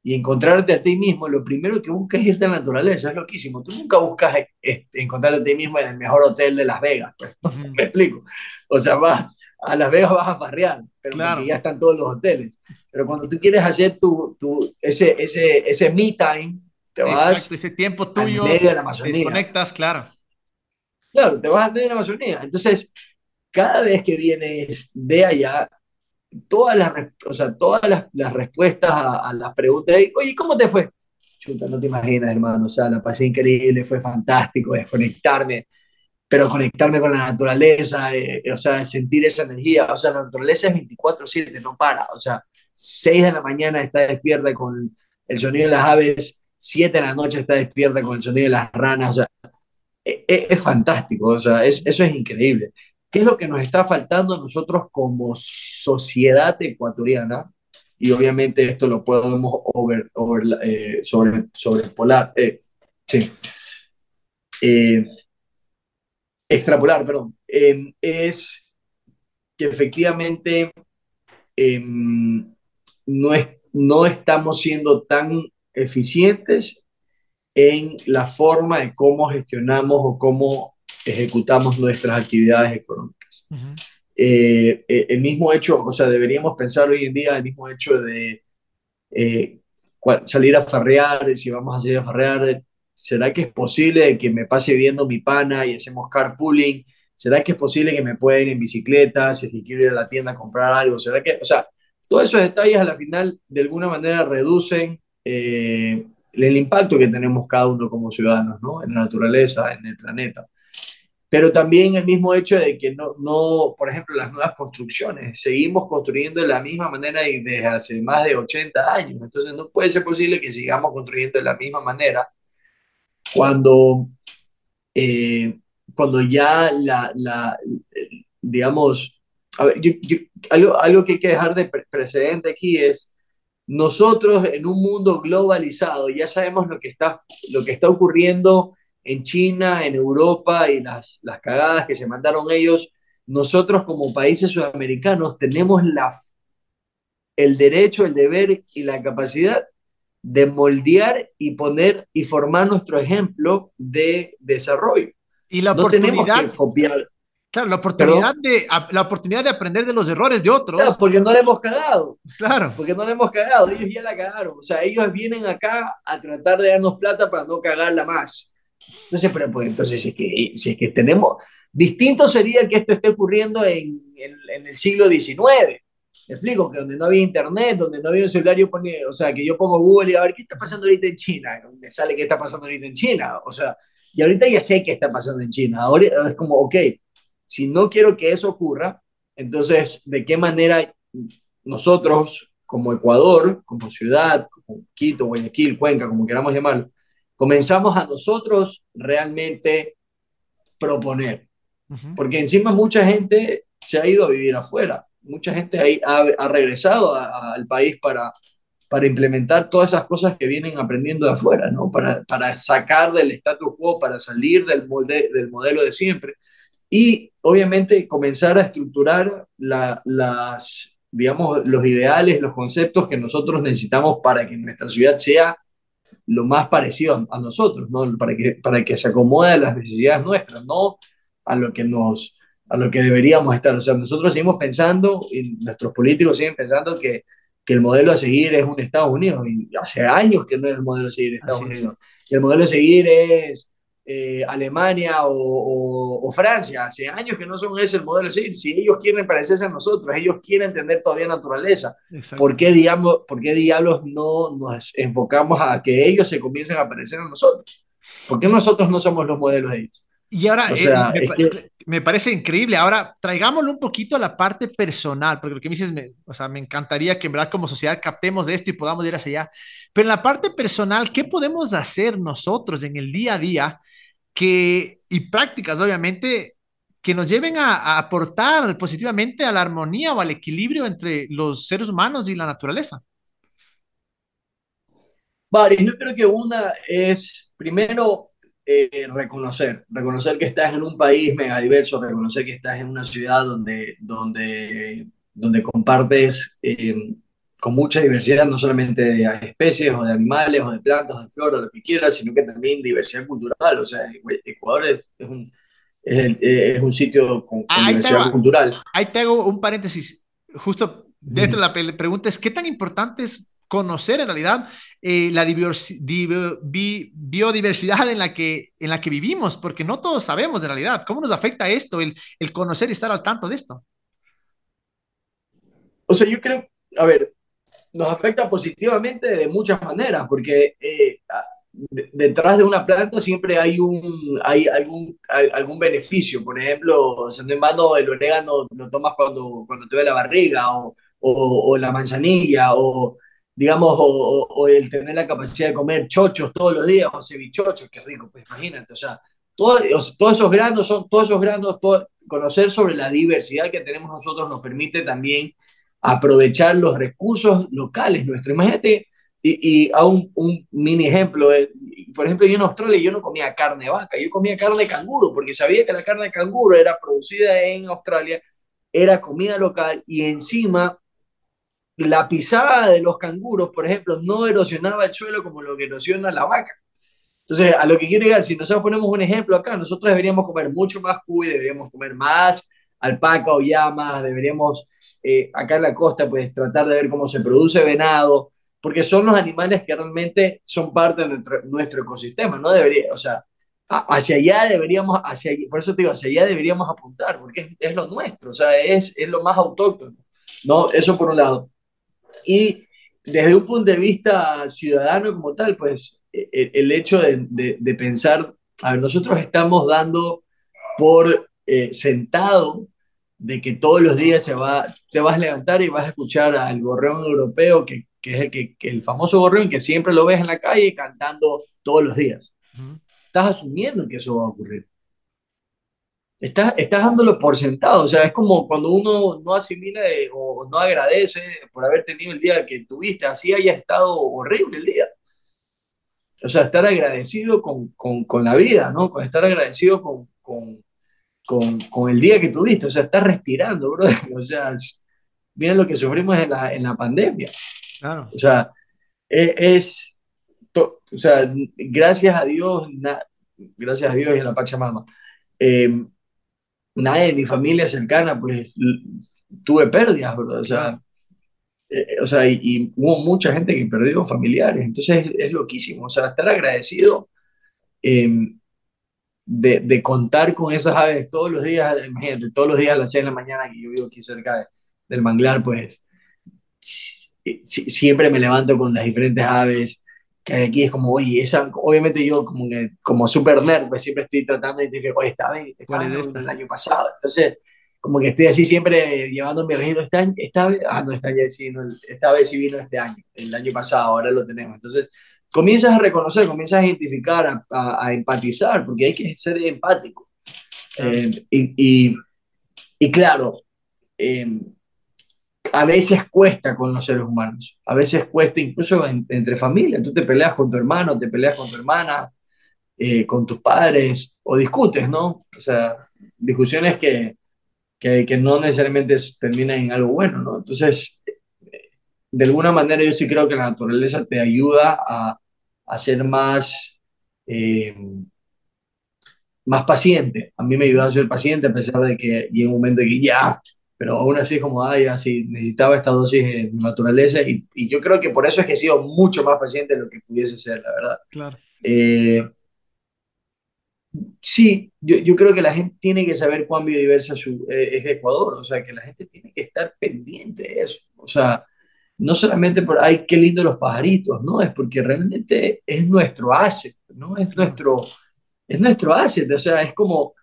y encontrarte a ti mismo, lo primero que buscas es irte a la naturaleza, es loquísimo. Tú nunca buscas este, encontrarte a ti mismo en el mejor hotel de Las Vegas, pues, me explico. O sea, vas a Las Vegas vas a farrear, pero claro. ya están todos los hoteles. Pero cuando tú quieres hacer tu, tu ese, ese, ese me time, te vas Exacto, ese tiempo tuyo, al medio de la Amazonía. Desconectas, claro. Claro, te vas al medio de la Amazonía. Entonces, cada vez que vienes de allá, todas las, o sea, todas las, las respuestas a, a, las preguntas, oye, ¿cómo te fue? Chuta, no te imaginas, hermano, o sea, la pasé increíble, fue fantástico desconectarme, pero conectarme con la naturaleza, eh, o sea, sentir esa energía, o sea, la naturaleza es 24/7, no para, o sea, 6 de la mañana está despierta con el sonido de las aves, 7 de la noche está despierta con el sonido de las ranas, o sea, es, e, es fantástico, o sea, es, eso es increíble. ¿Qué es lo que nos está faltando a nosotros como sociedad ecuatoriana? Y obviamente esto lo podemos over, eh, sobre, sobrepolar, eh, sí, eh, extrapolar, perdón, es que efectivamente em, no, es, no estamos siendo tan eficientes en la forma de cómo gestionamos o cómo ejecutamos nuestras actividades económicas. Uh -huh. eh, el mismo hecho, o sea, deberíamos pensar hoy en día el mismo hecho de eh, salir a farrear, si vamos a salir a farrear, ¿será que es posible que me pase viendo mi pana y hacemos carpooling? ¿Será que es posible que me pueda ir en bicicleta si quiero ir a la tienda a comprar algo? ¿Será que, o sea, todos esos detalles a la final de alguna manera reducen eh, el impacto que tenemos cada uno como ciudadanos, ¿no? En la naturaleza, en el planeta pero también el mismo hecho de que no, no, por ejemplo, las nuevas construcciones, seguimos construyendo de la misma manera y desde hace más de 80 años, entonces no puede ser posible que sigamos construyendo de la misma manera cuando, eh, cuando ya la, la, digamos, a ver, yo, yo, algo, algo que hay que dejar de precedente aquí es, nosotros en un mundo globalizado ya sabemos lo que está, lo que está ocurriendo en China, en Europa y las, las cagadas que se mandaron ellos, nosotros como países sudamericanos tenemos la, el derecho, el deber y la capacidad de moldear y poner y formar nuestro ejemplo de desarrollo. Y la no oportunidad, tenemos que copiar. Claro, la oportunidad, de, la oportunidad de aprender de los errores de otros. Claro, porque no le hemos cagado. Claro. Porque no le hemos cagado. Ellos ya la cagaron. O sea, ellos vienen acá a tratar de darnos plata para no cagarla más. Entonces, pero pues, entonces si es, que, si es que tenemos, distinto sería que esto esté ocurriendo en, en, el siglo XIX. Me explico, que donde no había internet, donde no había un celular, yo ponía, o sea, que yo pongo Google y a ver qué está pasando ahorita en China, me sale qué está pasando ahorita en China, o sea, y ahorita ya sé qué está pasando en China, ahora es como, ok, si no quiero que eso ocurra, entonces, ¿de qué manera nosotros, como Ecuador, como ciudad, como Quito, Guayaquil, Cuenca, como queramos llamarlo, comenzamos a nosotros realmente proponer. Uh -huh. Porque encima mucha gente se ha ido a vivir afuera, mucha gente ha, ha regresado a, a, al país para, para implementar todas esas cosas que vienen aprendiendo de afuera, ¿no? Para, para sacar del status quo, para salir del, molde, del modelo de siempre. Y obviamente comenzar a estructurar la, las, digamos, los ideales, los conceptos que nosotros necesitamos para que nuestra ciudad sea lo más parecido a, nosotros, ¿no? Para que, para que se acomode a las necesidades nuestras, no a lo que nos a lo que deberíamos estar. O sea, nosotros seguimos pensando, y nuestros políticos siguen pensando que, que el modelo a seguir es un Estados Unidos, y hace años que no es el modelo a seguir Estados Así Unidos. Es. Y el modelo a seguir es eh, Alemania o, o, o, Francia, hace años que no son ese el modelo seguir. Si ellos quieren parecerse a nosotros, ellos quieren entender todavía naturaleza, ¿por qué, diablos, ¿por qué diablos no nos enfocamos a que ellos se comiencen a parecer a nosotros? ¿Por qué nosotros no somos los modelos de ellos? Y ahora, o sea, eh, me, es que... me, parece increíble. Ahora, traigámoslo un poquito a la parte personal, porque lo que me dices, me, o sea, me encantaría que en verdad como sociedad captemos de esto y podamos ir hacia allá. Pero en la parte personal, ¿qué podemos hacer nosotros en el día a día que, y prácticas, obviamente, que nos lleven a, a aportar positivamente a la armonía o al equilibrio entre los seres humanos y la naturaleza? Vale, yo creo que una es, primero, eh, reconocer, reconocer que estás en un país mega diverso, reconocer que estás en una ciudad donde, donde, donde compartes eh, con mucha diversidad, no solamente de especies o de animales o de plantas, o de flora, lo que quieras, sino que también diversidad cultural. O sea, Ecuador es, es un, es, es, un sitio con, con ah, diversidad cultural. Ahí te hago un paréntesis. Justo dentro de la pregunta es, ¿qué tan importante es conocer en realidad eh, la biodiversidad en la, que, en la que vivimos, porque no todos sabemos en realidad cómo nos afecta esto, el, el conocer y estar al tanto de esto. O sea, yo creo, a ver, nos afecta positivamente de muchas maneras, porque eh, detrás de una planta siempre hay, un, hay algún, algún beneficio. Por ejemplo, en mano el orégano lo tomas cuando, cuando te duele la barriga, o, o, la manzanilla, o digamos, o, el tener la capacidad de comer chochos todos los días, o cevichochos, qué rico, pues imagínate, o sea, todos, todos esos granos son, todos esos granos, conocer sobre la diversidad que tenemos nosotros nos permite también aprovechar los recursos locales nuestros. Imagínate, y, a un, un, mini ejemplo, eh, por ejemplo, yo en Australia yo no comía carne de vaca, yo comía carne de canguro, porque sabía que la carne de canguro era producida en Australia, era comida local y encima la pisada de los canguros, por ejemplo, no erosionaba el suelo como lo que erosiona la vaca. Entonces, a lo que quiero llegar, si nosotros ponemos un ejemplo acá, nosotros deberíamos comer mucho más cuy, deberíamos comer más alpaca o llamas, deberíamos eh, acá en la costa pues tratar de ver cómo se produce venado, porque son los animales que realmente son parte de nuestro, ecosistema, no debería, o sea, hacia allá deberíamos, hacia por eso te digo, hacia allá deberíamos apuntar, porque es, es lo nuestro, o sea, es, es lo más autóctono, ¿no? Eso por un lado. Y desde un punto de vista ciudadano como tal, pues e, e, el, hecho de, de, pensar, a ver, nosotros estamos dando por eh, sentado de que todos los días se va, te vas a levantar y vas a escuchar al gorreón europeo, que, que es el, que, el famoso gorreón que siempre lo ves en la calle cantando todos los días. Estás asumiendo que eso va a ocurrir. Estás, estás dándolo por sentado, o sea, es como cuando uno no asimila o no agradece por haber tenido el día que tuviste, así haya estado horrible el día. O sea, estar agradecido con, con, con la vida, ¿no? Estar agradecido con, con, con, el día que tuviste, o sea, estás respirando, bro. O sea, miren lo que sufrimos en la, en la pandemia. Claro. O sea, e, es, o sea, gracias a Dios, gracias a Dios y a la Pachamama. Eh, nadie de mi familia cercana, pues tuve pérdidas, ¿verdad? O sea, eh, o sea y, hubo mucha gente que perdió familiares, entonces es, loquísimo, o sea, estar agradecido em, de, de, contar con esas aves todos los días, imagínate, todos los días a las 6 de la mañana que yo vivo aquí cerca del manglar, pues siempre me levanto con las diferentes aves, que aquí es como, oye, esa, obviamente yo como, como super nerd, pues siempre estoy tratando de decir, oye, esta vez, ¿cuál es esta? El año pasado. Entonces, como que estoy así siempre llevando mi registro, esta, esta vez, ah, no, esta, sí, no, esta vez sí vino este año, el año pasado, ahora lo tenemos. Entonces, comienzas a reconocer, comienzas a identificar, a, a, empatizar, porque hay que ser empático. Eh, y, y, y, claro, eh, a veces cuesta con los seres humanos, a veces cuesta incluso entre familias. Tú te peleas con tu hermano, te peleas con tu hermana, eh, con tus padres, o discutes, ¿no? O sea, discusiones que, que, que, no necesariamente terminan en algo bueno, ¿no? Entonces, de alguna manera yo sí creo que la naturaleza te ayuda a, a ser más, eh, más paciente. A mí me ayuda a ser paciente a pesar de que llega un momento de que ya pero aún así como, ay, así, necesitaba esta dosis de naturaleza y, y, yo creo que por eso es que he sido mucho más paciente de lo que pudiese ser, la verdad. Claro. Eh, sí, yo, yo, creo que la gente tiene que saber cuán biodiversa su, eh, es Ecuador, o sea, que la gente tiene que estar pendiente de eso, o sea, no solamente por, ay, qué lindo los pajaritos, no, es porque realmente es nuestro asset, ¿no? Es nuestro, es nuestro asset, o sea, es como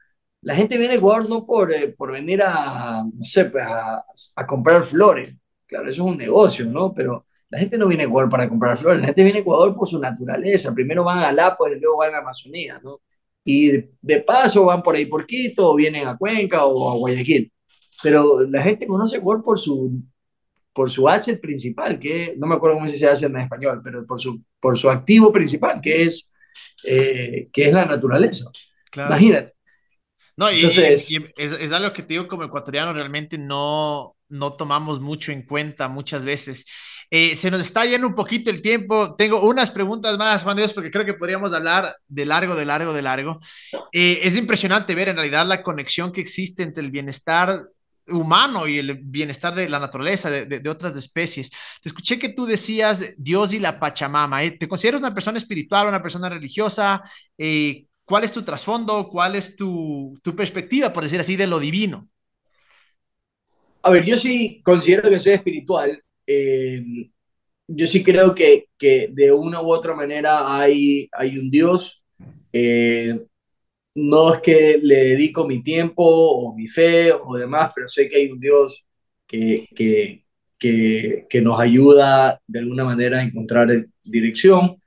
la gente viene a Ecuador no por, eh, por venir a, no sé, pues a, a, comprar flores. Claro, eso es un negocio, ¿no? Pero la gente no viene a Ecuador para comprar flores, la gente viene a Ecuador por su naturaleza. Primero van a Lapo y luego van a la Amazonía, ¿no? Y de, paso van por ahí por Quito, o vienen a Cuenca o a Guayaquil. Pero la gente conoce Ecuador por su, por su asset principal, que no me acuerdo cómo se dice en español, pero por su, por su activo principal, que es, eh, que es la naturaleza. Imagínate no, y, Entonces, es, algo que te digo como ecuatoriano, realmente no, no tomamos mucho en cuenta muchas veces. Eh, se nos está yendo un poquito el tiempo. Tengo unas preguntas más, Juan Dios, porque creo que podríamos hablar de largo, de largo, de largo. Eh, es impresionante ver en realidad la conexión que existe entre el bienestar humano y el bienestar de la naturaleza, de, de, otras especies. Te escuché que tú decías Dios y la Pachamama. ¿eh? ¿Te consideras una persona espiritual, una persona religiosa? Eh, ¿Cuál es tu trasfondo? ¿Cuál es tu, tu, perspectiva, por decir así, de lo divino? A ver, yo sí considero que soy espiritual. Eh, yo sí creo que, que, de una u otra manera hay, hay un Dios. Eh, no es que le dedico mi tiempo o mi fe o demás, pero sé que hay un Dios que, que, que, que nos ayuda de alguna manera a encontrar dirección.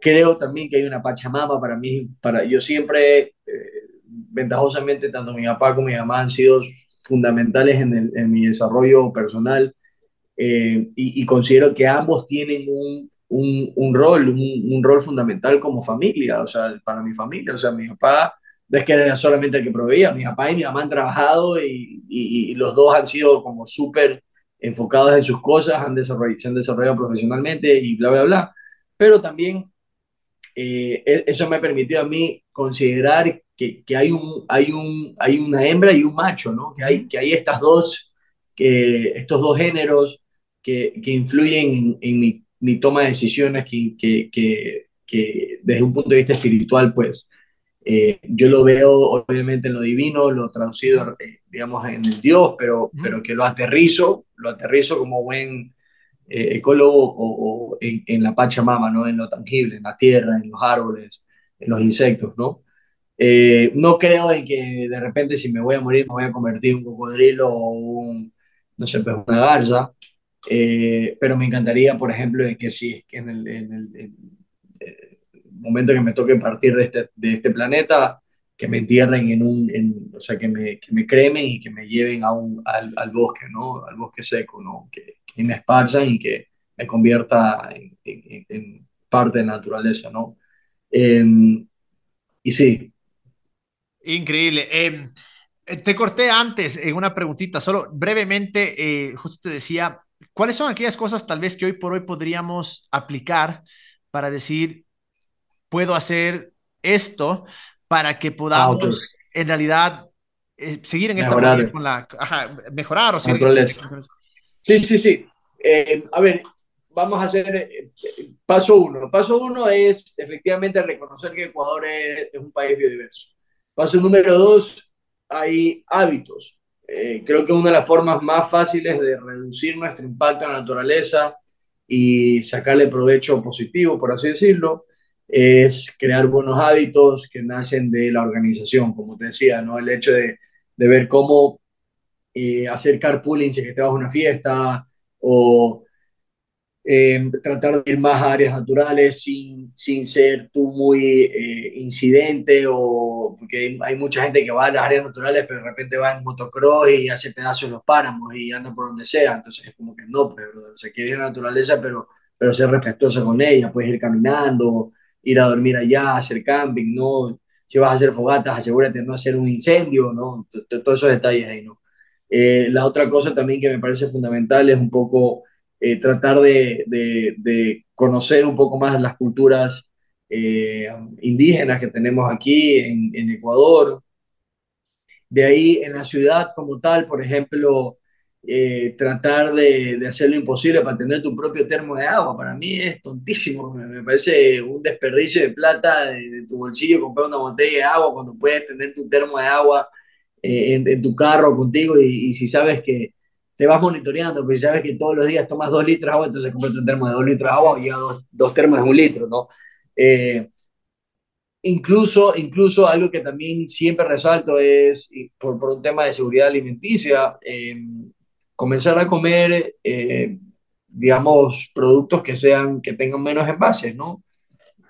Creo también que hay una Pachamama para mí. Para, yo siempre, eh, ventajosamente, tanto mi papá como mi mamá han sido fundamentales en, el, en mi desarrollo personal eh, y, y, considero que ambos tienen un, un, un rol, un, un, rol fundamental como familia, o sea, para mi familia. O sea, mi papá es que era solamente el que proveía, mi papá y mi mamá han trabajado y, y, y los dos han sido como súper enfocados en sus cosas, han desarrollado, se han desarrollado profesionalmente y bla, bla, bla. Pero también eh, e, eso me ha permitido a mí considerar que, que, hay, un, hay, un, hay una hembra y un macho, ¿no? Que hay, que hay estas dos, que, estos dos géneros que, que influyen en, en mi, mi, toma de decisiones, que, que, que, desde un punto de vista espiritual, pues eh, yo lo veo obviamente en lo divino, lo traducido, eh, digamos, en el Dios, pero, pero que lo aterrizo, lo aterrizo como buen eh, ecólogo o, o en, en, la Pachamama, ¿no? En lo tangible, en la tierra, en los árboles, en los insectos, ¿no? Eh, no creo en que de repente si me voy a morir me voy a convertir en un cocodrilo o un, no sé, pues una garza, eh, pero me encantaría, por ejemplo, en que sí, que en el, en el, en el momento que me toque partir de este, de este planeta, que me entierren en un, en, o sea, que me, que me cremen y que me lleven a un, al, al bosque, ¿no? Al bosque seco, ¿no? Que, que me esparzan y que me convierta en, en, en parte de la naturaleza, ¿no? Eh, y sí. Increíble. Eh, te corté antes en una preguntita, solo brevemente, eh, justo te decía, ¿cuáles son aquellas cosas tal vez que hoy por hoy podríamos aplicar para decir, puedo hacer esto para que podamos ah, okay. en realidad eh, seguir en esta mejorar. con la, ajá, mejorar o seguir. Sí, sí, sí. Eh, a ver, vamos a hacer eh, paso uno. Paso uno es efectivamente reconocer que Ecuador es, es un país biodiverso. Paso número dos, hay hábitos. Eh, creo que una de las formas más fáciles de reducir nuestro impacto en la naturaleza y sacarle provecho positivo, por así decirlo, es crear buenos hábitos que nacen de la organización, como te decía, ¿no? El hecho de, de ver cómo eh, hacer carpooling si que te vas a una fiesta o eh, tratar de ir más a áreas naturales sin, sin ser tú muy eh, incidente o porque hay, mucha gente que va a las áreas naturales pero de repente va en motocross y hace pedazos los páramos y anda por donde sea, entonces es como que no, pero se quiere ir a la naturaleza pero, pero ser respetuoso con ella, puedes ir caminando, ir a dormir allá, hacer camping, ¿no? Si vas a hacer fogatas, asegúrate de no hacer un incendio, ¿no? Todos esos detalles ahí, ¿no? Eh, la otra cosa también que me parece fundamental es un poco eh, tratar de, conocer un poco más las culturas eh, indígenas que tenemos aquí en, Ecuador. De ahí en la ciudad como tal, por ejemplo, eh, tratar de, de, hacer lo imposible para tener tu propio termo de agua. Para mí es tontísimo, me, parece un desperdicio de plata de, tu bolsillo comprar una botella de agua cuando puedes tener tu termo de agua eh, en, en, tu carro contigo y, si sabes que te vas monitoreando, porque si sabes que todos los días tomas dos litros de agua, entonces compras un termo de dos litros de agua y dos, dos termos de un litro, ¿no? Eh, incluso, incluso algo que también siempre resalto es, por, por un tema de seguridad alimenticia, eh, comenzar a comer, eh, digamos, productos que sean, que tengan menos envases, ¿no?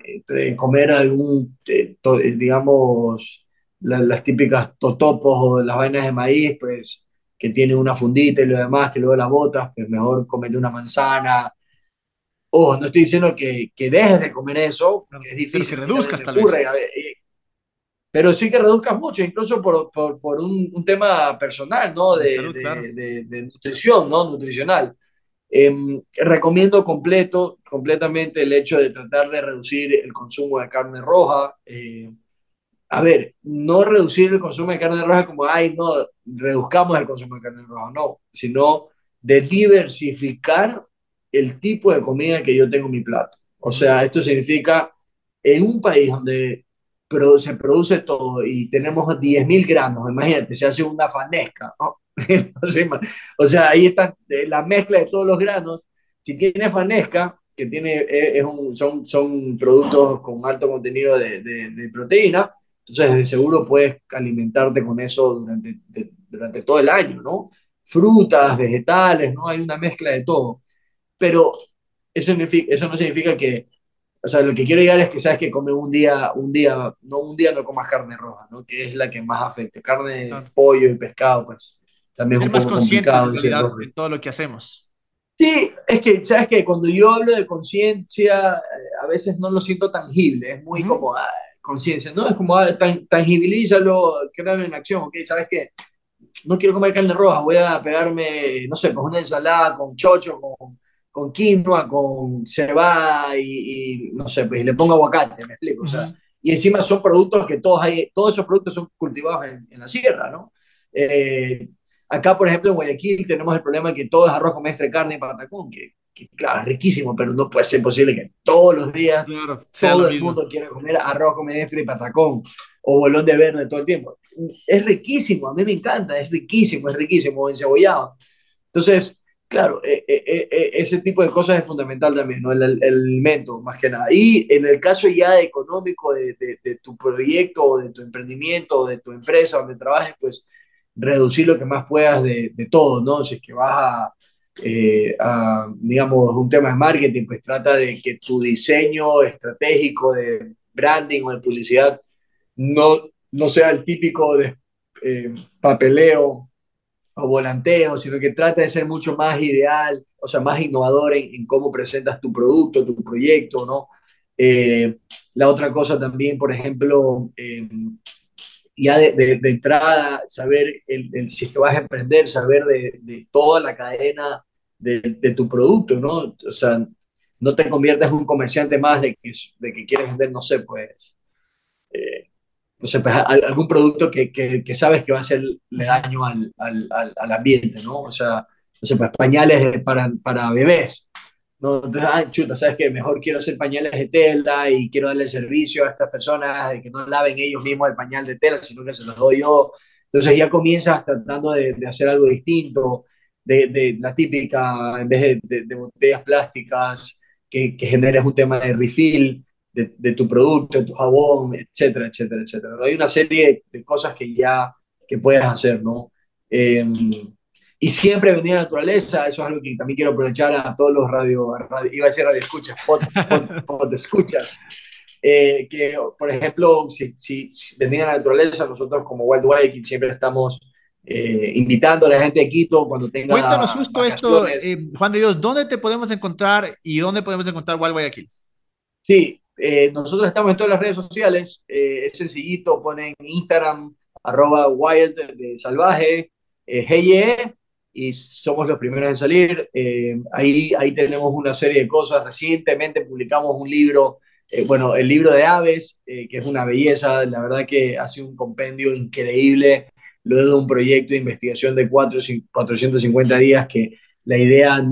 Entre comer algún, eh, to, digamos, la, las típicas totopos o las vainas de maíz, pues, que tienen una fundita y lo demás, que luego la botas, pues mejor comer una manzana. Ojo, no estoy diciendo que, que dejes de comer eso, que es difícil. Que reduzcas tal vez. Pero sí que reduzcas mucho, incluso por, por, por un, un, tema personal, ¿no? De, salud, de, claro. de, nutrición, ¿no? Nutricional. Eh, recomiendo completo, completamente el hecho de tratar de reducir el consumo de carne roja. Eh, a ver, no reducir el consumo de carne roja como, ay, no, reduzcamos el consumo de carne roja, no, sino de diversificar el tipo de comida que yo tengo en mi plato. O sea, esto significa en un país donde se produce todo y tenemos 10.000 gramos, imagínate, se hace una fanesca, ¿no? o sea, ahí está eh, la mezcla de todos los granos. Si tienes fanesca, que tiene, eh, es un, son, son productos con alto contenido de, de, proteína, entonces de seguro puedes alimentarte con eso durante, durante todo el año, ¿no? Frutas, vegetales, ¿no? Hay una mezcla de todo. Pero eso, eso no significa que, o sea, lo que quiero llegar es que sabes que come un día, un día, no un día no comas carne roja, ¿no? Que es la que más afecta. Carne, pollo y pescado, pues también Ser más conscientes de todo lo que hacemos. Sí, es que, ¿sabes que Cuando yo hablo de conciencia, eh, a veces no lo siento tangible, es muy como ah, conciencia, ¿no? Es como ah, tan, tangibilízalo, créalo en acción, ¿ok? ¿Sabes qué? No quiero comer carne roja, voy a pegarme, no sé, pues una ensalada con chocho, con, con quinoa, con cebada y, no sé, pues le pongo aguacate, me explico, o sea, y encima son productos que todos hay, todos esos productos son cultivados en, en la sierra, ¿no? Eh, Acá, por ejemplo, en Guayaquil tenemos el problema de que todo es arroz con mestre, carne y patacón, que, claro, es riquísimo, pero no puede ser posible que todos los días todo el mundo quiera comer arroz con mestre y patacón o bolón de verde todo el tiempo. Es riquísimo, a mí me encanta, es riquísimo, es riquísimo, encebollado. Entonces, claro, e, e, e, ese tipo de cosas es fundamental también, ¿no? El, el, alimento, más que nada. Y en el caso ya económico de, de, de tu proyecto, o de tu emprendimiento, o de tu empresa donde trabajes, pues reducir lo que más puedas de, de todo, ¿no? Si es que vas eh, a, digamos, un tema de marketing, pues trata de que tu diseño estratégico de branding o de publicidad no, no sea el típico de eh, papeleo o volanteo, sino que trata de ser mucho más ideal, o sea, más innovador en, cómo presentas tu producto, tu proyecto, ¿no? Eh, la otra cosa también, por ejemplo, ya de, de, entrada, saber el, el, si es que vas a emprender, saber de, de toda la cadena de, tu producto, ¿no? O sea, no te conviertas en un comerciante más de que, de que quieres vender, no sé, pues, eh, no sé, pues, algún producto que, que, que, sabes que va a hacerle daño al, al, al, ambiente, ¿no? O sea, no sé, pues pañales para, para bebés. ¿no? Entonces, ah, chuta, ¿sabes qué? Mejor quiero hacer pañales de tela y quiero darle servicio a estas personas de que no laven ellos mismos el pañal de tela, sino que se los doy yo. Entonces ya comienzas tratando de, de hacer algo distinto, de, de, la típica, en vez de, de botellas plásticas, que, que, generes un tema de refill de, tu producto, de tu jabón, etcétera, etcétera, etcétera. Hay una serie de cosas que ya que puedes hacer, ¿no? Eh, y siempre venir a la naturaleza, eso es algo que también quiero aprovechar a todos los radio, iba a decir radio escuchas, pod, escuchas, eh, que por ejemplo, si, si, a la naturaleza, nosotros como Wild Wild siempre estamos eh, invitando a la gente de Quito cuando tenga. Cuéntanos justo esto, eh, Juan de Dios, ¿dónde te podemos encontrar y dónde podemos encontrar Wild Guayaquil? Sí, nosotros estamos en todas las redes sociales, es sencillito, ponen Instagram, arroba wild salvaje, eh, y somos los primeros en salir. Eh, ahí, ahí tenemos una serie de cosas. Recientemente publicamos un libro, eh, bueno, el libro de aves, eh, que es una belleza, la verdad que hace un compendio increíble, luego de un proyecto de investigación de 4, 450 días que la idea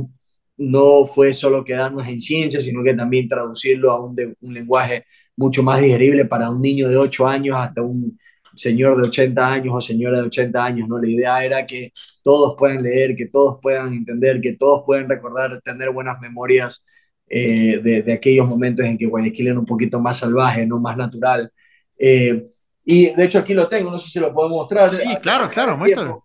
no fue solo quedarnos en ciencia, sino que también traducirlo a un, de, un lenguaje mucho más digerible para un niño de 8 años hasta un señor de 80 años o señora de 80 años, ¿no? La idea era que todos puedan leer, que todos puedan entender, que todos puedan recordar, tener buenas memorias eh, de, de, aquellos momentos en que Guayaquil era un poquito más salvaje, ¿no? Más natural. Eh, y de hecho aquí lo tengo, no sé si lo puedo mostrar. Sí, claro, claro, muéstralo.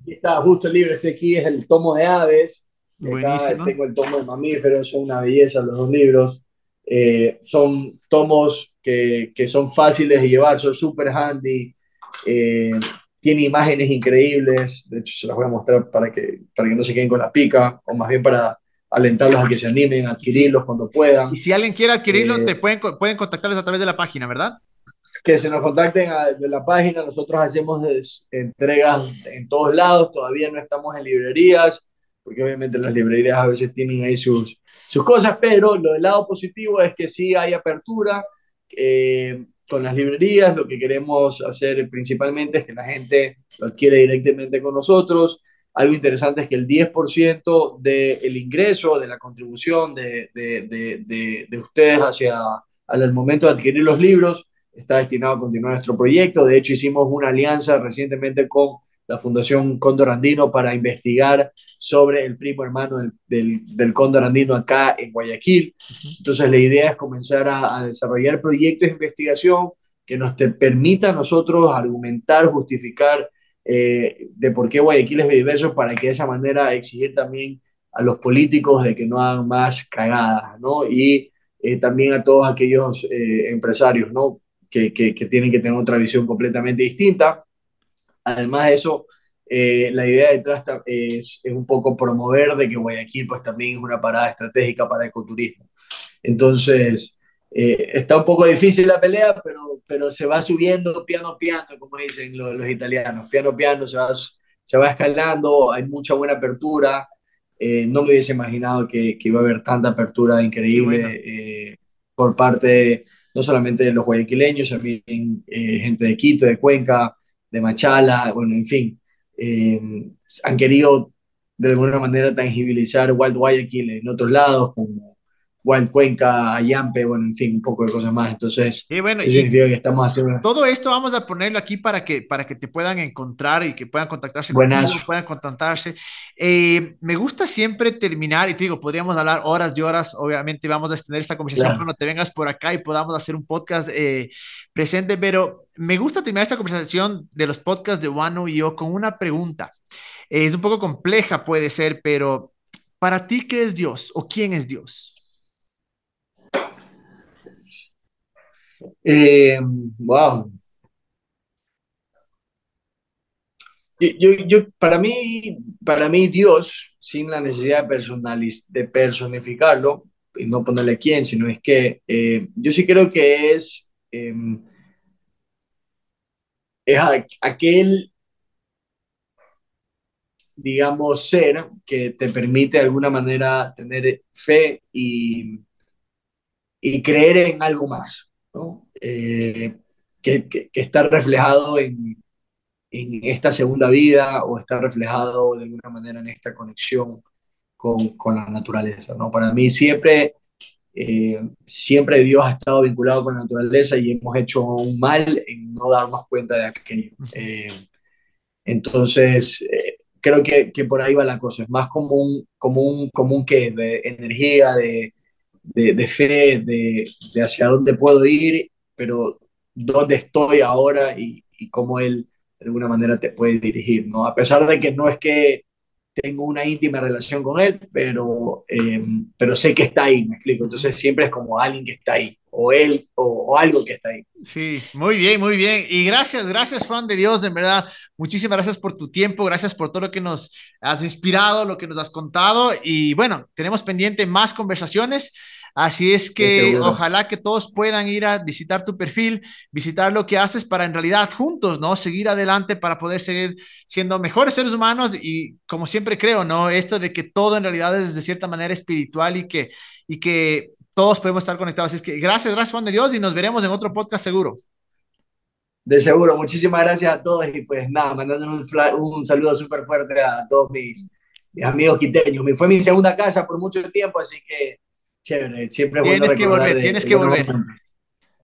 Aquí está justo el libro, este aquí es el tomo de aves. Buenísimo. tengo el tomo de mamíferos, son una belleza los dos libros. Eh, son tomos que, que, son fáciles de llevar, son súper handy, eh, tiene imágenes increíbles, de hecho se las voy a mostrar para que, para que no se queden con la pica, o más bien para alentarlos a que se animen, a adquirirlos cuando puedan. Y si alguien quiere adquirirlo, eh, te pueden, pueden contactarles a través de la página, ¿verdad? Que se nos contacten a, de la página, nosotros hacemos entregas en todos lados, todavía no estamos en librerías, porque obviamente las librerías a veces tienen ahí sus, sus cosas, pero lo del lado positivo es que sí hay apertura, eh, con las librerías, lo que queremos hacer principalmente es que la gente lo adquiere directamente con nosotros. Algo interesante es que el 10% del ingreso, de la contribución de, de, de, de ustedes hacia al momento de adquirir los libros está destinado a continuar nuestro proyecto. De hecho, hicimos una alianza recientemente con la Fundación Cóndor Andino para investigar sobre el primo hermano del, del, del Cóndor Andino acá en Guayaquil. Entonces la idea es comenzar a, a desarrollar proyectos de investigación que nos te permita a nosotros argumentar, justificar eh, de por qué Guayaquil es diverso para que de esa manera exigir también a los políticos de que no hagan más cagadas, ¿no? Y eh, también a todos aquellos eh, empresarios, ¿no? Que, que, que tienen que tener otra visión completamente distinta Además de eso, eh, la idea detrás es, es, un poco promover de que Guayaquil pues también es una parada estratégica para ecoturismo. Entonces, eh, está un poco difícil la pelea, pero, pero se va subiendo piano piano, como dicen los, los italianos. Piano piano se va, se va escalando, hay mucha buena apertura. Eh, no me hubiese imaginado que, que, iba a haber tanta apertura increíble bueno. Eh, por parte no solamente de los guayaquileños, también eh, gente de Quito, de Cuenca, de Machala, bueno, en fin, eh, han querido de alguna manera tangibilizar Wild Guayaquil en otros lados, como Wild Cuenca, Ayampe, bueno, en fin, un poco de cosas más. Entonces, y bueno, y que estamos haciendo... todo esto vamos a ponerlo aquí para que, para que te puedan encontrar y que puedan contactarse Buenas. contigo, puedan contactarse. Eh, me gusta siempre terminar, y te digo, podríamos hablar horas y horas, obviamente vamos a extender esta conversación claro. cuando te vengas por acá y podamos hacer un podcast eh, presente, pero me gusta terminar esta conversación de los podcasts de Wano y yo con una pregunta. Eh, es un poco compleja, puede ser, pero para ti, ¿qué es Dios o quién es Dios? Eh, wow. Yo, yo, para, mí, para mí, Dios, sin la necesidad de, personaliz de personificarlo, y no ponerle quién, sino es que eh, yo sí creo que es, eh, es aquel, digamos, ser que te permite de alguna manera tener fe y, y creer en algo más. ¿No? Eh, que, que, que, está reflejado en, en, esta segunda vida o está reflejado de alguna manera en esta conexión con, con la naturaleza. ¿no? Para mí siempre, eh, siempre Dios ha estado vinculado con la naturaleza y hemos hecho un mal en no darnos cuenta de aquello. Eh, entonces, creo que, que, por ahí va la cosa. Es más como un, como un, como un que de energía, de, de, de fe, de, de, hacia dónde puedo ir, pero dónde estoy ahora y, y, cómo Él de alguna manera te puede dirigir, ¿no? A pesar de que no es que tengo una íntima relación con Él, pero, eh, pero sé que está ahí, me explico. Entonces siempre es como alguien que está ahí, o Él, o, o algo que está ahí. Sí, muy bien, muy bien. Y gracias, gracias, Juan de Dios, en verdad. Muchísimas gracias por tu tiempo, gracias por todo lo que nos has inspirado, lo que nos has contado. Y bueno, tenemos pendiente más conversaciones. Así es que ojalá que todos puedan ir a visitar tu perfil, visitar lo que haces para en realidad juntos, ¿no? Seguir adelante para poder seguir siendo mejores seres humanos y como siempre creo, ¿no? Esto de que todo en realidad es de cierta manera espiritual y que, y que todos podemos estar conectados. Así es que gracias, gracias Juan de Dios y nos veremos en otro podcast seguro. De seguro, muchísimas gracias a todos y pues nada, mandando un, un saludo súper fuerte a todos mis, mis amigos quiteños. Fue mi segunda casa por mucho tiempo, así que chévere, siempre Tienes que volver, tienes que volver.